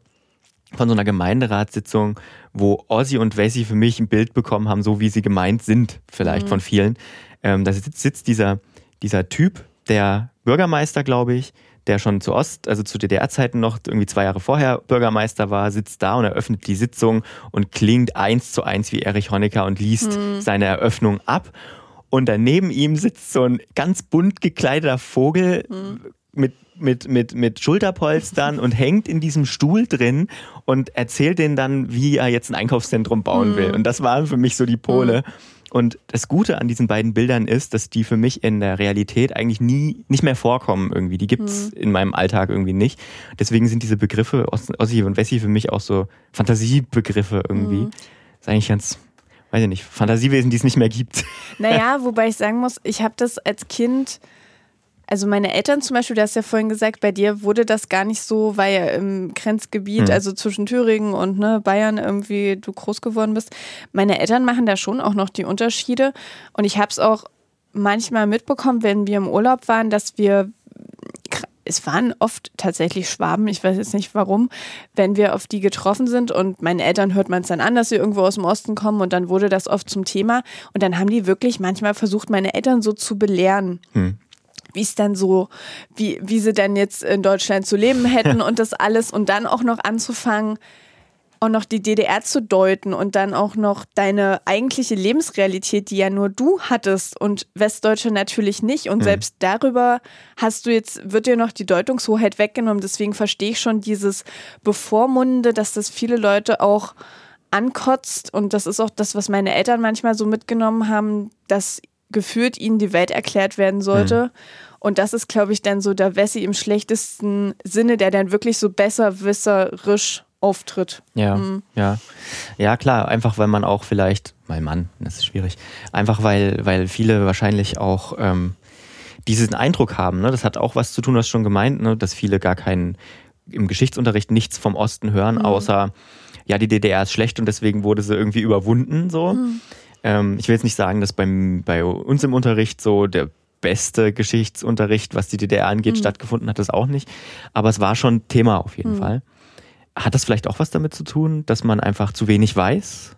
Speaker 2: von so einer Gemeinderatssitzung, wo Ossi und Wessi für mich ein Bild bekommen haben, so wie sie gemeint sind, vielleicht mhm. von vielen. Ähm, da sitzt, sitzt dieser, dieser Typ, der Bürgermeister, glaube ich, der schon zu Ost, also zu DDR-Zeiten noch irgendwie zwei Jahre vorher Bürgermeister war, sitzt da und eröffnet die Sitzung und klingt eins zu eins wie Erich Honecker und liest mhm. seine Eröffnung ab. Und daneben ihm sitzt so ein ganz bunt gekleideter Vogel mhm. mit mit, mit, mit Schulterpolstern und hängt in diesem Stuhl drin und erzählt denen dann, wie er jetzt ein Einkaufszentrum bauen will. Mhm. Und das waren für mich so die Pole. Mhm. Und das Gute an diesen beiden Bildern ist, dass die für mich in der Realität eigentlich nie nicht mehr vorkommen irgendwie. Die gibt's mhm. in meinem Alltag irgendwie nicht. Deswegen sind diese Begriffe Ossi und Wessi für mich auch so Fantasiebegriffe irgendwie. Mhm. ist eigentlich ganz, weiß ich nicht, Fantasiewesen, die es nicht mehr gibt.
Speaker 1: Naja, wobei ich sagen muss, ich habe das als Kind also meine Eltern zum Beispiel, du hast ja vorhin gesagt, bei dir wurde das gar nicht so, weil ja im Grenzgebiet, mhm. also zwischen Thüringen und ne, Bayern irgendwie du groß geworden bist. Meine Eltern machen da schon auch noch die Unterschiede. Und ich habe es auch manchmal mitbekommen, wenn wir im Urlaub waren, dass wir es waren oft tatsächlich Schwaben, ich weiß jetzt nicht warum, wenn wir auf die getroffen sind und meinen Eltern hört man es dann an, dass sie irgendwo aus dem Osten kommen und dann wurde das oft zum Thema und dann haben die wirklich manchmal versucht, meine Eltern so zu belehren. Hm wie es dann so, wie, wie sie dann jetzt in Deutschland zu leben hätten und das alles und dann auch noch anzufangen, auch noch die DDR zu deuten und dann auch noch deine eigentliche Lebensrealität, die ja nur du hattest und Westdeutsche natürlich nicht. Und mhm. selbst darüber hast du jetzt, wird dir noch die Deutungshoheit weggenommen. Deswegen verstehe ich schon dieses Bevormundende, dass das viele Leute auch ankotzt. Und das ist auch das, was meine Eltern manchmal so mitgenommen haben, dass gefühlt ihnen die Welt erklärt werden sollte. Mhm. Und das ist, glaube ich, dann so der Wessi im schlechtesten Sinne, der dann wirklich so besserwisserisch auftritt.
Speaker 2: Ja, mhm. ja. Ja, klar, einfach weil man auch vielleicht, weil Mann, das ist schwierig, einfach weil, weil viele wahrscheinlich auch ähm, diesen Eindruck haben. Ne? Das hat auch was zu tun, was schon gemeint, ne? dass viele gar keinen im Geschichtsunterricht nichts vom Osten hören, mhm. außer ja, die DDR ist schlecht und deswegen wurde sie irgendwie überwunden. So. Mhm. Ähm, ich will jetzt nicht sagen, dass beim, bei uns im Unterricht so der beste Geschichtsunterricht, was die DDR angeht, mhm. stattgefunden hat, das auch nicht. Aber es war schon Thema auf jeden mhm. Fall. Hat das vielleicht auch was damit zu tun, dass man einfach zu wenig weiß?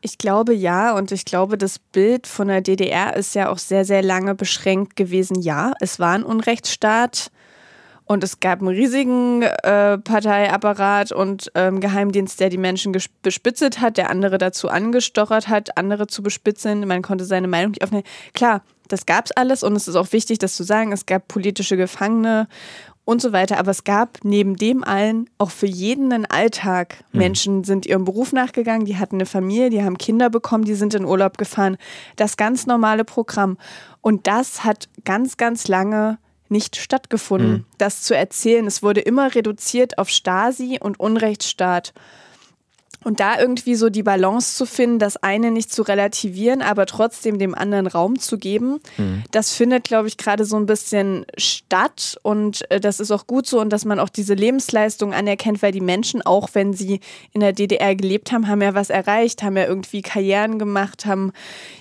Speaker 1: Ich glaube ja, und ich glaube, das Bild von der DDR ist ja auch sehr, sehr lange beschränkt gewesen. Ja, es war ein Unrechtsstaat. Und es gab einen riesigen äh, Parteiapparat und ähm, Geheimdienst, der die Menschen bespitzelt hat, der andere dazu angestochert hat, andere zu bespitzeln. Man konnte seine Meinung nicht aufnehmen. Klar, das gab es alles und es ist auch wichtig, das zu sagen. Es gab politische Gefangene und so weiter. Aber es gab neben dem allen auch für jeden einen Alltag. Mhm. Menschen sind ihrem Beruf nachgegangen, die hatten eine Familie, die haben Kinder bekommen, die sind in Urlaub gefahren. Das ganz normale Programm. Und das hat ganz, ganz lange nicht stattgefunden, mhm. das zu erzählen. Es wurde immer reduziert auf Stasi und Unrechtsstaat. Und da irgendwie so die Balance zu finden, das eine nicht zu relativieren, aber trotzdem dem anderen Raum zu geben, mhm. das findet, glaube ich, gerade so ein bisschen statt. Und äh, das ist auch gut so und dass man auch diese Lebensleistung anerkennt, weil die Menschen, auch wenn sie in der DDR gelebt haben, haben ja was erreicht, haben ja irgendwie Karrieren gemacht, haben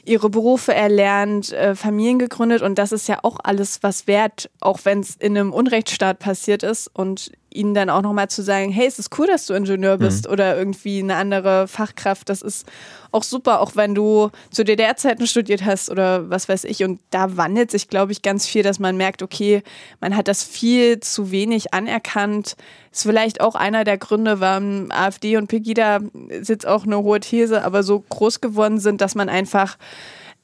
Speaker 1: ihre Berufe erlernt, äh, Familien gegründet. Und das ist ja auch alles was wert, auch wenn es in einem Unrechtsstaat passiert ist. Und ihnen dann auch nochmal zu sagen, hey, es ist cool, dass du Ingenieur bist mhm. oder irgendwie eine andere Fachkraft. Das ist auch super, auch wenn du zu DDR-Zeiten studiert hast oder was weiß ich. Und da wandelt sich, glaube ich, ganz viel, dass man merkt, okay, man hat das viel zu wenig anerkannt. Ist vielleicht auch einer der Gründe, warum AfD und Pegida, ist jetzt auch eine hohe These, aber so groß geworden sind, dass man einfach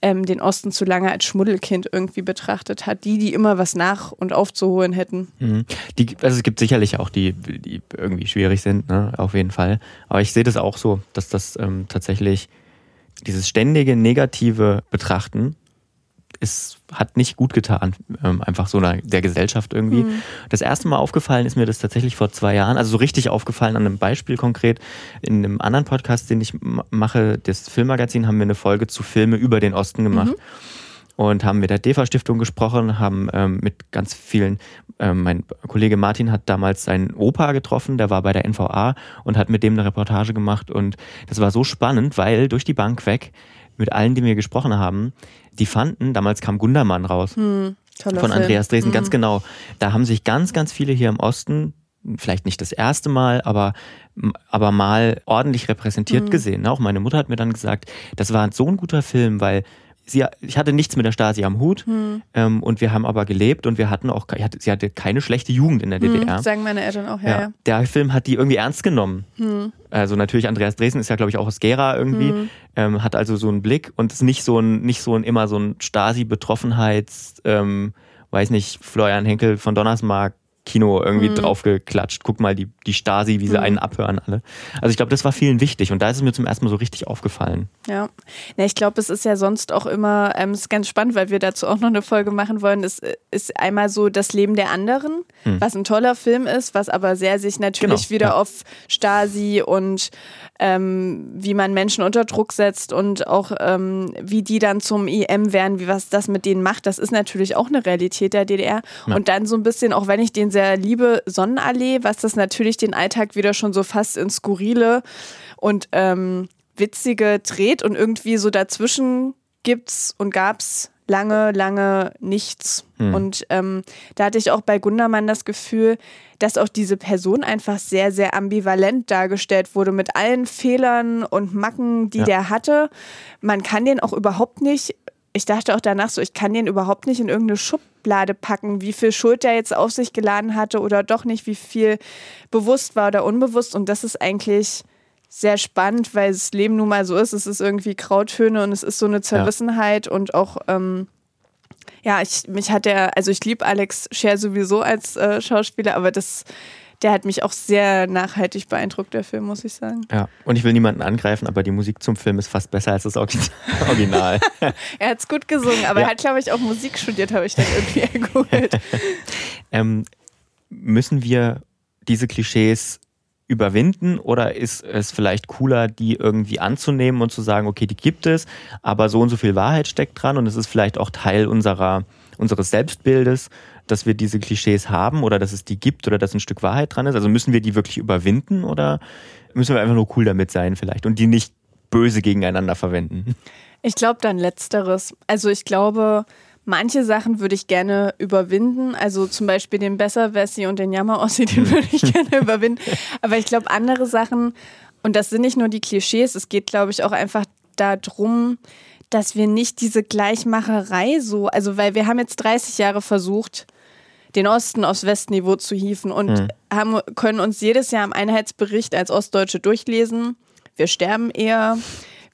Speaker 1: ähm, den Osten zu lange als Schmuddelkind irgendwie betrachtet hat. Die, die immer was nach und aufzuholen hätten.
Speaker 2: Mhm. Die, also es gibt sicherlich auch die, die irgendwie schwierig sind, ne? auf jeden Fall. Aber ich sehe das auch so, dass das ähm, tatsächlich dieses ständige negative Betrachten es hat nicht gut getan, ähm, einfach so einer, der Gesellschaft irgendwie. Mhm. Das erste Mal aufgefallen ist mir das tatsächlich vor zwei Jahren, also so richtig aufgefallen an einem Beispiel konkret. In einem anderen Podcast, den ich mache, das Filmmagazin, haben wir eine Folge zu Filme über den Osten gemacht. Mhm. Und haben mit der DEFA-Stiftung gesprochen, haben ähm, mit ganz vielen, ähm, mein Kollege Martin hat damals seinen Opa getroffen, der war bei der NVA und hat mit dem eine Reportage gemacht. Und das war so spannend, weil durch die Bank weg mit allen, die wir gesprochen haben, die fanden, damals kam Gundermann raus. Hm, von Andreas Dresen, hm. ganz genau. Da haben sich ganz, ganz viele hier im Osten, vielleicht nicht das erste Mal, aber, aber mal ordentlich repräsentiert hm. gesehen. Auch meine Mutter hat mir dann gesagt, das war so ein guter Film, weil sie, ich hatte nichts mit der Stasi am Hut hm. ähm, und wir haben aber gelebt und wir hatten auch, sie hatte keine schlechte Jugend in der hm, DDR.
Speaker 1: sagen meine Eltern auch, ja, ja.
Speaker 2: Der Film hat die irgendwie ernst genommen. Hm. Also natürlich Andreas Dresden ist ja, glaube ich, auch aus Gera irgendwie, hm. ähm, hat also so einen Blick und ist nicht so ein, nicht so ein immer so ein Stasi-Betroffenheits, ähm, weiß nicht, Florian Henkel von Donnersmarck Kino irgendwie mhm. draufgeklatscht. Guck mal, die, die Stasi, wie sie mhm. einen abhören alle. Also ich glaube, das war vielen wichtig und da ist es mir zum ersten Mal so richtig aufgefallen.
Speaker 1: Ja, ja ich glaube, es ist ja sonst auch immer, ähm, ist ganz spannend, weil wir dazu auch noch eine Folge machen wollen. Es ist einmal so das Leben der anderen, mhm. was ein toller Film ist, was aber sehr sich natürlich genau, wieder ja. auf Stasi und ähm, wie man Menschen unter Druck setzt und auch ähm, wie die dann zum IM werden, wie was das mit denen macht. Das ist natürlich auch eine Realität der DDR. Ja. Und dann so ein bisschen, auch wenn ich den sehr liebe, Sonnenallee, was das natürlich den Alltag wieder schon so fast ins Skurrile und ähm, Witzige dreht und irgendwie so dazwischen gibt's und gab's lange, lange nichts. Mhm. Und ähm, da hatte ich auch bei Gundermann das Gefühl, dass auch diese Person einfach sehr, sehr ambivalent dargestellt wurde mit allen Fehlern und Macken, die ja. der hatte. Man kann den auch überhaupt nicht, ich dachte auch danach so, ich kann den überhaupt nicht in irgendeine Schublade packen, wie viel Schuld der jetzt auf sich geladen hatte oder doch nicht, wie viel bewusst war oder unbewusst. Und das ist eigentlich sehr spannend, weil das Leben nun mal so ist. Es ist irgendwie Krauthöhne und es ist so eine Zerrissenheit ja. und auch, ähm, ja, ich, mich hat der, also ich liebe Alex Scher sowieso als äh, Schauspieler, aber das, der hat mich auch sehr nachhaltig beeindruckt, der Film, muss ich sagen.
Speaker 2: Ja, und ich will niemanden angreifen, aber die Musik zum Film ist fast besser als das Original.
Speaker 1: er hat es gut gesungen, aber ja. er hat, glaube ich, auch Musik studiert, habe ich dann irgendwie ergoogelt.
Speaker 2: ähm, müssen wir diese Klischees überwinden oder ist es vielleicht cooler, die irgendwie anzunehmen und zu sagen, okay, die gibt es, aber so und so viel Wahrheit steckt dran und es ist vielleicht auch Teil unserer, unseres Selbstbildes, dass wir diese Klischees haben oder dass es die gibt oder dass ein Stück Wahrheit dran ist? Also müssen wir die wirklich überwinden oder müssen wir einfach nur cool damit sein vielleicht und die nicht böse gegeneinander verwenden?
Speaker 1: Ich glaube dann letzteres. Also ich glaube, Manche Sachen würde ich gerne überwinden, also zum Beispiel den Besser-Wessi und den Jammer-Ossi, den würde ich gerne überwinden. Aber ich glaube, andere Sachen, und das sind nicht nur die Klischees, es geht, glaube ich, auch einfach darum, dass wir nicht diese Gleichmacherei so, also weil wir haben jetzt 30 Jahre versucht, den Osten aufs Westniveau zu hieven und mhm. haben, können uns jedes Jahr im Einheitsbericht als Ostdeutsche durchlesen. Wir sterben eher,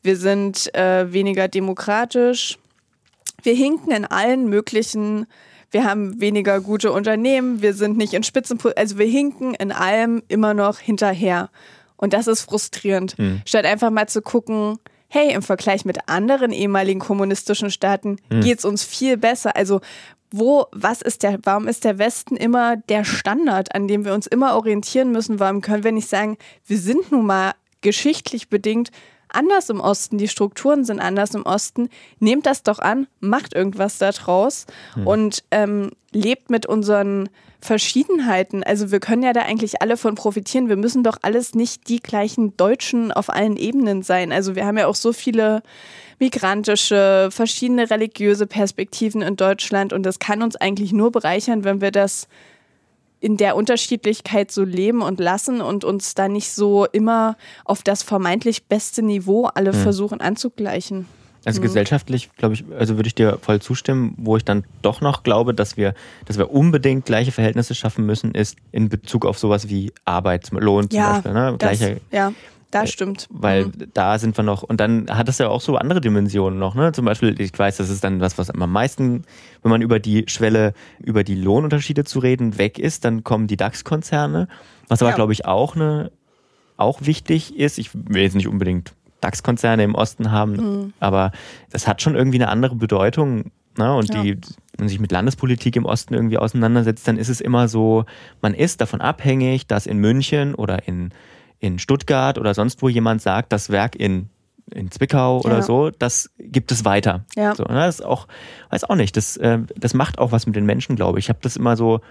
Speaker 1: wir sind äh, weniger demokratisch, wir hinken in allen möglichen, wir haben weniger gute Unternehmen, wir sind nicht in Spitzenposition, also wir hinken in allem immer noch hinterher. Und das ist frustrierend. Mhm. Statt einfach mal zu gucken, hey, im Vergleich mit anderen ehemaligen kommunistischen Staaten mhm. geht es uns viel besser. Also wo, was ist der, warum ist der Westen immer der Standard, an dem wir uns immer orientieren müssen? Warum können wir nicht sagen, wir sind nun mal geschichtlich bedingt anders im Osten, die Strukturen sind anders im Osten. Nehmt das doch an, macht irgendwas daraus hm. und ähm, lebt mit unseren Verschiedenheiten. Also wir können ja da eigentlich alle von profitieren. Wir müssen doch alles nicht die gleichen Deutschen auf allen Ebenen sein. Also wir haben ja auch so viele migrantische, verschiedene religiöse Perspektiven in Deutschland und das kann uns eigentlich nur bereichern, wenn wir das in der Unterschiedlichkeit so leben und lassen und uns da nicht so immer auf das vermeintlich beste Niveau alle mhm. versuchen anzugleichen.
Speaker 2: Also mhm. gesellschaftlich, glaube ich, also würde ich dir voll zustimmen, wo ich dann doch noch glaube, dass wir, dass wir unbedingt gleiche Verhältnisse schaffen müssen, ist in Bezug auf sowas wie Arbeitslohn zum
Speaker 1: ja,
Speaker 2: Beispiel. Ne?
Speaker 1: Das, Gleiche, ja. Das äh, stimmt.
Speaker 2: Weil mhm. da sind wir noch, und dann hat es ja auch so andere Dimensionen noch, ne? Zum Beispiel, ich weiß, das ist dann das, was am meisten, wenn man über die Schwelle, über die Lohnunterschiede zu reden, weg ist, dann kommen die DAX-Konzerne. Was aber, ja. glaube ich, auch eine, auch wichtig ist. Ich will jetzt nicht unbedingt DAX-Konzerne im Osten haben, mhm. aber das hat schon irgendwie eine andere Bedeutung. Ne? Und ja. die, wenn man sich mit Landespolitik im Osten irgendwie auseinandersetzt, dann ist es immer so, man ist davon abhängig, dass in München oder in in Stuttgart oder sonst wo jemand sagt, das Werk in, in Zwickau ja. oder so, das gibt es weiter. Ja. So, ne, das ist auch, weiß auch nicht, das, äh, das macht auch was mit den Menschen, glaube ich. Ich habe das immer so,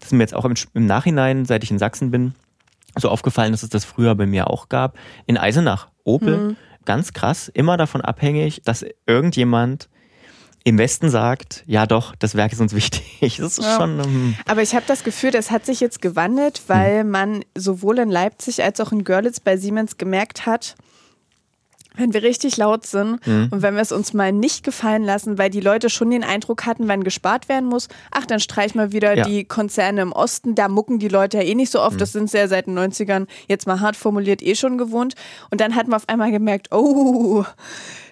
Speaker 2: das ist mir jetzt auch im, im Nachhinein, seit ich in Sachsen bin, so aufgefallen, dass es das früher bei mir auch gab. In Eisenach, Opel, mhm. ganz krass, immer davon abhängig, dass irgendjemand im Westen sagt, ja doch, das Werk ist uns wichtig. Das ist ja. schon. Um
Speaker 1: Aber ich habe das Gefühl, das hat sich jetzt gewandelt, weil hm. man sowohl in Leipzig als auch in Görlitz bei Siemens gemerkt hat, wenn wir richtig laut sind mhm. und wenn wir es uns mal nicht gefallen lassen, weil die Leute schon den Eindruck hatten, wenn gespart werden muss, ach, dann streich mal wieder ja. die Konzerne im Osten, da mucken die Leute ja eh nicht so oft, mhm. das sind sie ja seit den 90ern, jetzt mal hart formuliert, eh schon gewohnt. Und dann hat man auf einmal gemerkt, oh,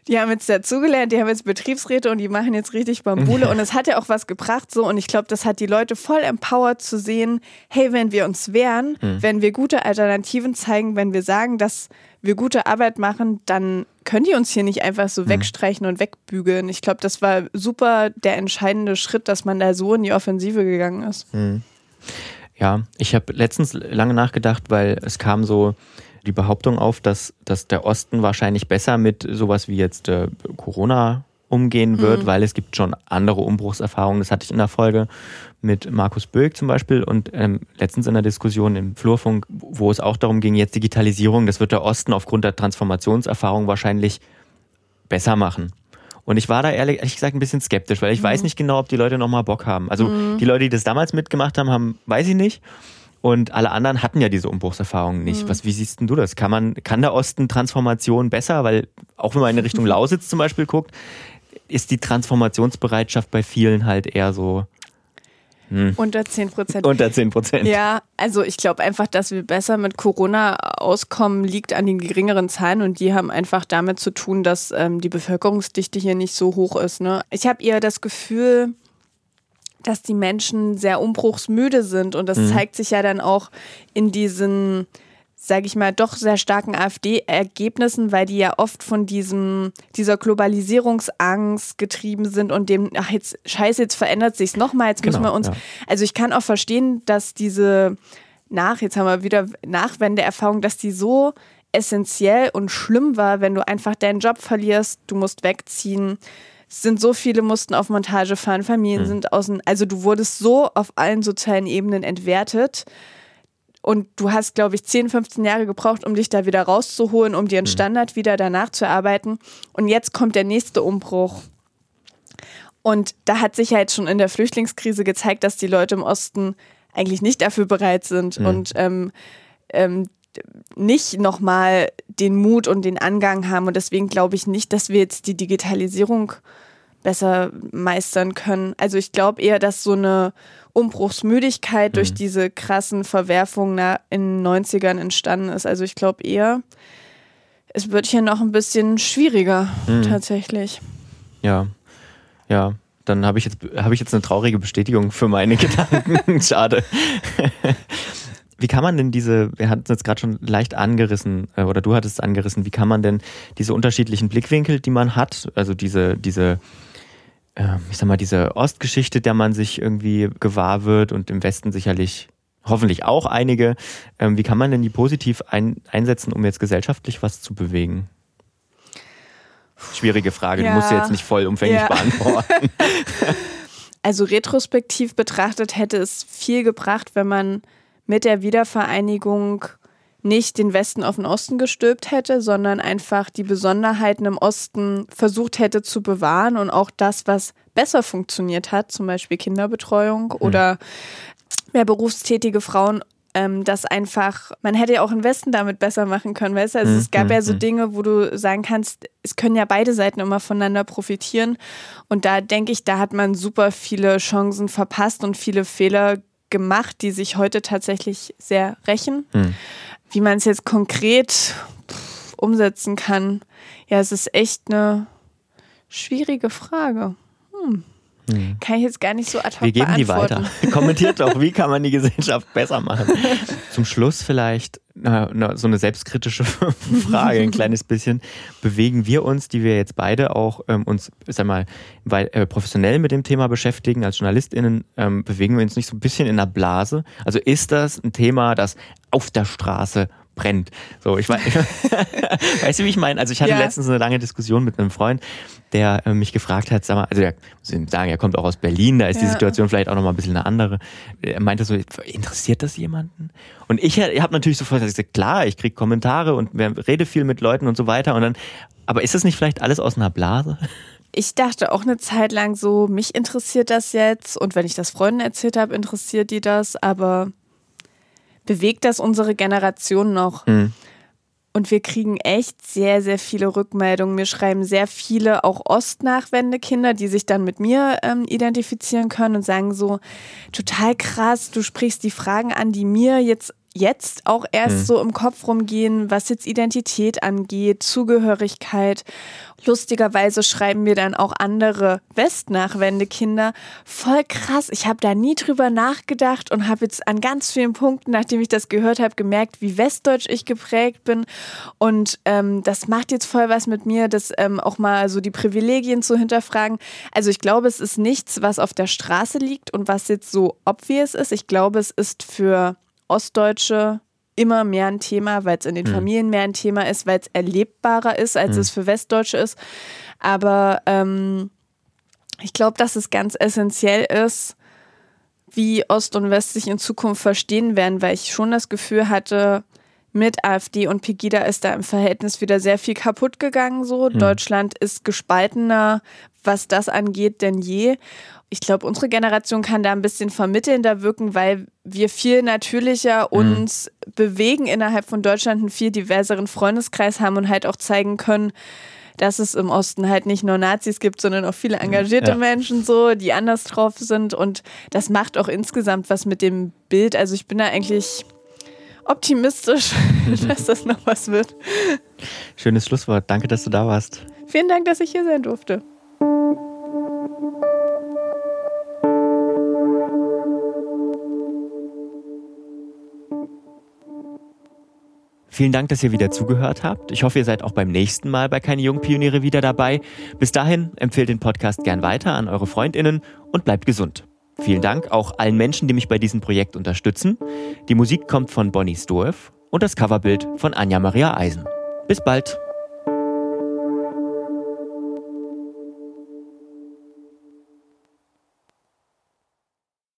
Speaker 1: die haben jetzt dazugelernt, die haben jetzt Betriebsräte und die machen jetzt richtig Bambule. und es hat ja auch was gebracht so und ich glaube, das hat die Leute voll empowered zu sehen, hey, wenn wir uns wehren, mhm. wenn wir gute Alternativen zeigen, wenn wir sagen, dass wir gute Arbeit machen, dann können die uns hier nicht einfach so mhm. wegstreichen und wegbügeln. Ich glaube, das war super der entscheidende Schritt, dass man da so in die Offensive gegangen ist. Mhm.
Speaker 2: Ja, ich habe letztens lange nachgedacht, weil es kam so die Behauptung auf, dass, dass der Osten wahrscheinlich besser mit sowas wie jetzt äh, Corona umgehen wird, mhm. weil es gibt schon andere Umbruchserfahrungen. Das hatte ich in der Folge mit Markus Böck zum Beispiel und ähm, letztens in der Diskussion im Flurfunk, wo es auch darum ging, jetzt Digitalisierung, das wird der Osten aufgrund der Transformationserfahrung wahrscheinlich besser machen. Und ich war da ehrlich, ehrlich gesagt ein bisschen skeptisch, weil ich mhm. weiß nicht genau, ob die Leute nochmal Bock haben. Also mhm. die Leute, die das damals mitgemacht haben, haben, weiß ich nicht. Und alle anderen hatten ja diese Umbruchserfahrung nicht. Mhm. Was, wie siehst denn du das? Kann man, kann der Osten Transformation besser? Weil auch wenn man in Richtung Lausitz zum Beispiel guckt, ist die Transformationsbereitschaft bei vielen halt eher so.
Speaker 1: Hm. Unter 10 Prozent.
Speaker 2: Unter 10 Prozent.
Speaker 1: Ja, also ich glaube einfach, dass wir besser mit Corona auskommen, liegt an den geringeren Zahlen und die haben einfach damit zu tun, dass ähm, die Bevölkerungsdichte hier nicht so hoch ist. Ne? Ich habe eher das Gefühl, dass die Menschen sehr umbruchsmüde sind. Und das mhm. zeigt sich ja dann auch in diesen, sage ich mal, doch sehr starken AfD-Ergebnissen, weil die ja oft von diesem, dieser Globalisierungsangst getrieben sind und dem, ach jetzt, scheiße, jetzt verändert sich's nochmal, jetzt genau, müssen wir uns. Ja. Also ich kann auch verstehen, dass diese nach, jetzt haben wir wieder Nachwendeerfahrung, dass die so essentiell und schlimm war, wenn du einfach deinen Job verlierst, du musst wegziehen es sind so viele, mussten auf Montage fahren, Familien mhm. sind außen. Also du wurdest so auf allen sozialen Ebenen entwertet. Und du hast, glaube ich, 10, 15 Jahre gebraucht, um dich da wieder rauszuholen, um dir einen hm. Standard wieder danach zu erarbeiten. Und jetzt kommt der nächste Umbruch. Und da hat sich ja jetzt schon in der Flüchtlingskrise gezeigt, dass die Leute im Osten eigentlich nicht dafür bereit sind mhm. und ähm, ähm, nicht nochmal den Mut und den Angang haben. Und deswegen glaube ich nicht, dass wir jetzt die Digitalisierung besser meistern können. Also ich glaube eher, dass so eine Umbruchsmüdigkeit mhm. durch diese krassen Verwerfungen in den 90ern entstanden ist. Also ich glaube eher, es wird hier noch ein bisschen schwieriger mhm. tatsächlich.
Speaker 2: Ja, ja. Dann habe ich jetzt habe ich jetzt eine traurige Bestätigung für meine Gedanken. Schade. Wie kann man denn diese, wir hatten es jetzt gerade schon leicht angerissen, äh, oder du hattest es angerissen, wie kann man denn diese unterschiedlichen Blickwinkel, die man hat, also diese, diese, äh, ich sag mal, diese Ostgeschichte, der man sich irgendwie gewahr wird und im Westen sicherlich hoffentlich auch einige. Ähm, wie kann man denn die positiv ein, einsetzen, um jetzt gesellschaftlich was zu bewegen? Schwierige Frage, ja. du musst sie jetzt nicht vollumfänglich ja. beantworten.
Speaker 1: Also retrospektiv betrachtet hätte es viel gebracht, wenn man mit der Wiedervereinigung nicht den Westen auf den Osten gestülpt hätte, sondern einfach die Besonderheiten im Osten versucht hätte zu bewahren und auch das, was besser funktioniert hat, zum Beispiel Kinderbetreuung mhm. oder mehr berufstätige Frauen ähm, dass einfach, man hätte ja auch im Westen damit besser machen können, weißt du? Also mhm. es gab ja so mhm. Dinge, wo du sagen kannst, es können ja beide Seiten immer voneinander profitieren. Und da denke ich, da hat man super viele Chancen verpasst und viele Fehler gemacht, die sich heute tatsächlich sehr rächen. Mhm. Wie man es jetzt konkret pff, umsetzen kann, ja, es ist echt eine schwierige Frage. Hm. Hm. Kann ich jetzt gar nicht so ad hoc
Speaker 2: Wir geben die weiter. Kommentiert doch, wie kann man die Gesellschaft besser machen? Zum Schluss vielleicht na, na, so eine selbstkritische Frage, ein kleines bisschen. Bewegen wir uns, die wir jetzt beide auch ähm, uns, sag mal, weil, äh, professionell mit dem Thema beschäftigen, als JournalistInnen, ähm, bewegen wir uns nicht so ein bisschen in der Blase? Also ist das ein Thema, das auf der Straße brennt. So, ich meine, weißt du, wie ich meine? Also ich hatte ja. letztens eine lange Diskussion mit einem Freund, der äh, mich gefragt hat, sag mal, also der muss ich sagen, er kommt auch aus Berlin, da ist ja. die Situation vielleicht auch noch mal ein bisschen eine andere. Er meinte so, interessiert das jemanden? Und ich, ich habe natürlich sofort gesagt, klar, ich kriege Kommentare und rede viel mit Leuten und so weiter und dann, aber ist das nicht vielleicht alles aus einer Blase?
Speaker 1: Ich dachte auch eine Zeit lang so, mich interessiert das jetzt und wenn ich das Freunden erzählt habe, interessiert die das, aber bewegt das unsere Generation noch. Mhm. Und wir kriegen echt sehr, sehr viele Rückmeldungen. Mir schreiben sehr viele auch Ostnachwendekinder, die sich dann mit mir ähm, identifizieren können und sagen so, total krass, du sprichst die Fragen an, die mir jetzt jetzt auch erst mhm. so im Kopf rumgehen, was jetzt Identität angeht, Zugehörigkeit. Lustigerweise schreiben mir dann auch andere Westnachwendekinder. Voll krass. Ich habe da nie drüber nachgedacht und habe jetzt an ganz vielen Punkten, nachdem ich das gehört habe, gemerkt, wie westdeutsch ich geprägt bin. Und ähm, das macht jetzt voll was mit mir, das ähm, auch mal so die Privilegien zu hinterfragen. Also ich glaube, es ist nichts, was auf der Straße liegt und was jetzt so obvious ist. Ich glaube, es ist für Ostdeutsche immer mehr ein Thema, weil es in den mhm. Familien mehr ein Thema ist, weil es erlebbarer ist, als mhm. es für Westdeutsche ist. Aber ähm, ich glaube, dass es ganz essentiell ist, wie Ost und West sich in Zukunft verstehen werden, weil ich schon das Gefühl hatte, mit AfD und Pegida ist da im Verhältnis wieder sehr viel kaputt gegangen. So mhm. Deutschland ist gespaltener, was das angeht, denn je ich glaube, unsere Generation kann da ein bisschen vermittelnder wirken, weil wir viel natürlicher mhm. uns mhm. bewegen innerhalb von Deutschland, einen viel diverseren Freundeskreis haben und halt auch zeigen können, dass es im Osten halt nicht nur Nazis gibt, sondern auch viele engagierte ja. Menschen so, die anders drauf sind. Und das macht auch insgesamt was mit dem Bild. Also ich bin da eigentlich optimistisch, dass das noch was wird.
Speaker 2: Schönes Schlusswort. Danke, dass du da warst.
Speaker 1: Vielen Dank, dass ich hier sein durfte.
Speaker 2: Vielen Dank, dass ihr wieder zugehört habt. Ich hoffe, ihr seid auch beim nächsten Mal bei Keine Jungpioniere wieder dabei. Bis dahin empfehlt den Podcast gern weiter an eure Freundinnen und bleibt gesund. Vielen Dank auch allen Menschen, die mich bei diesem Projekt unterstützen. Die Musik kommt von Bonnie Storff und das Coverbild von Anja Maria Eisen. Bis bald.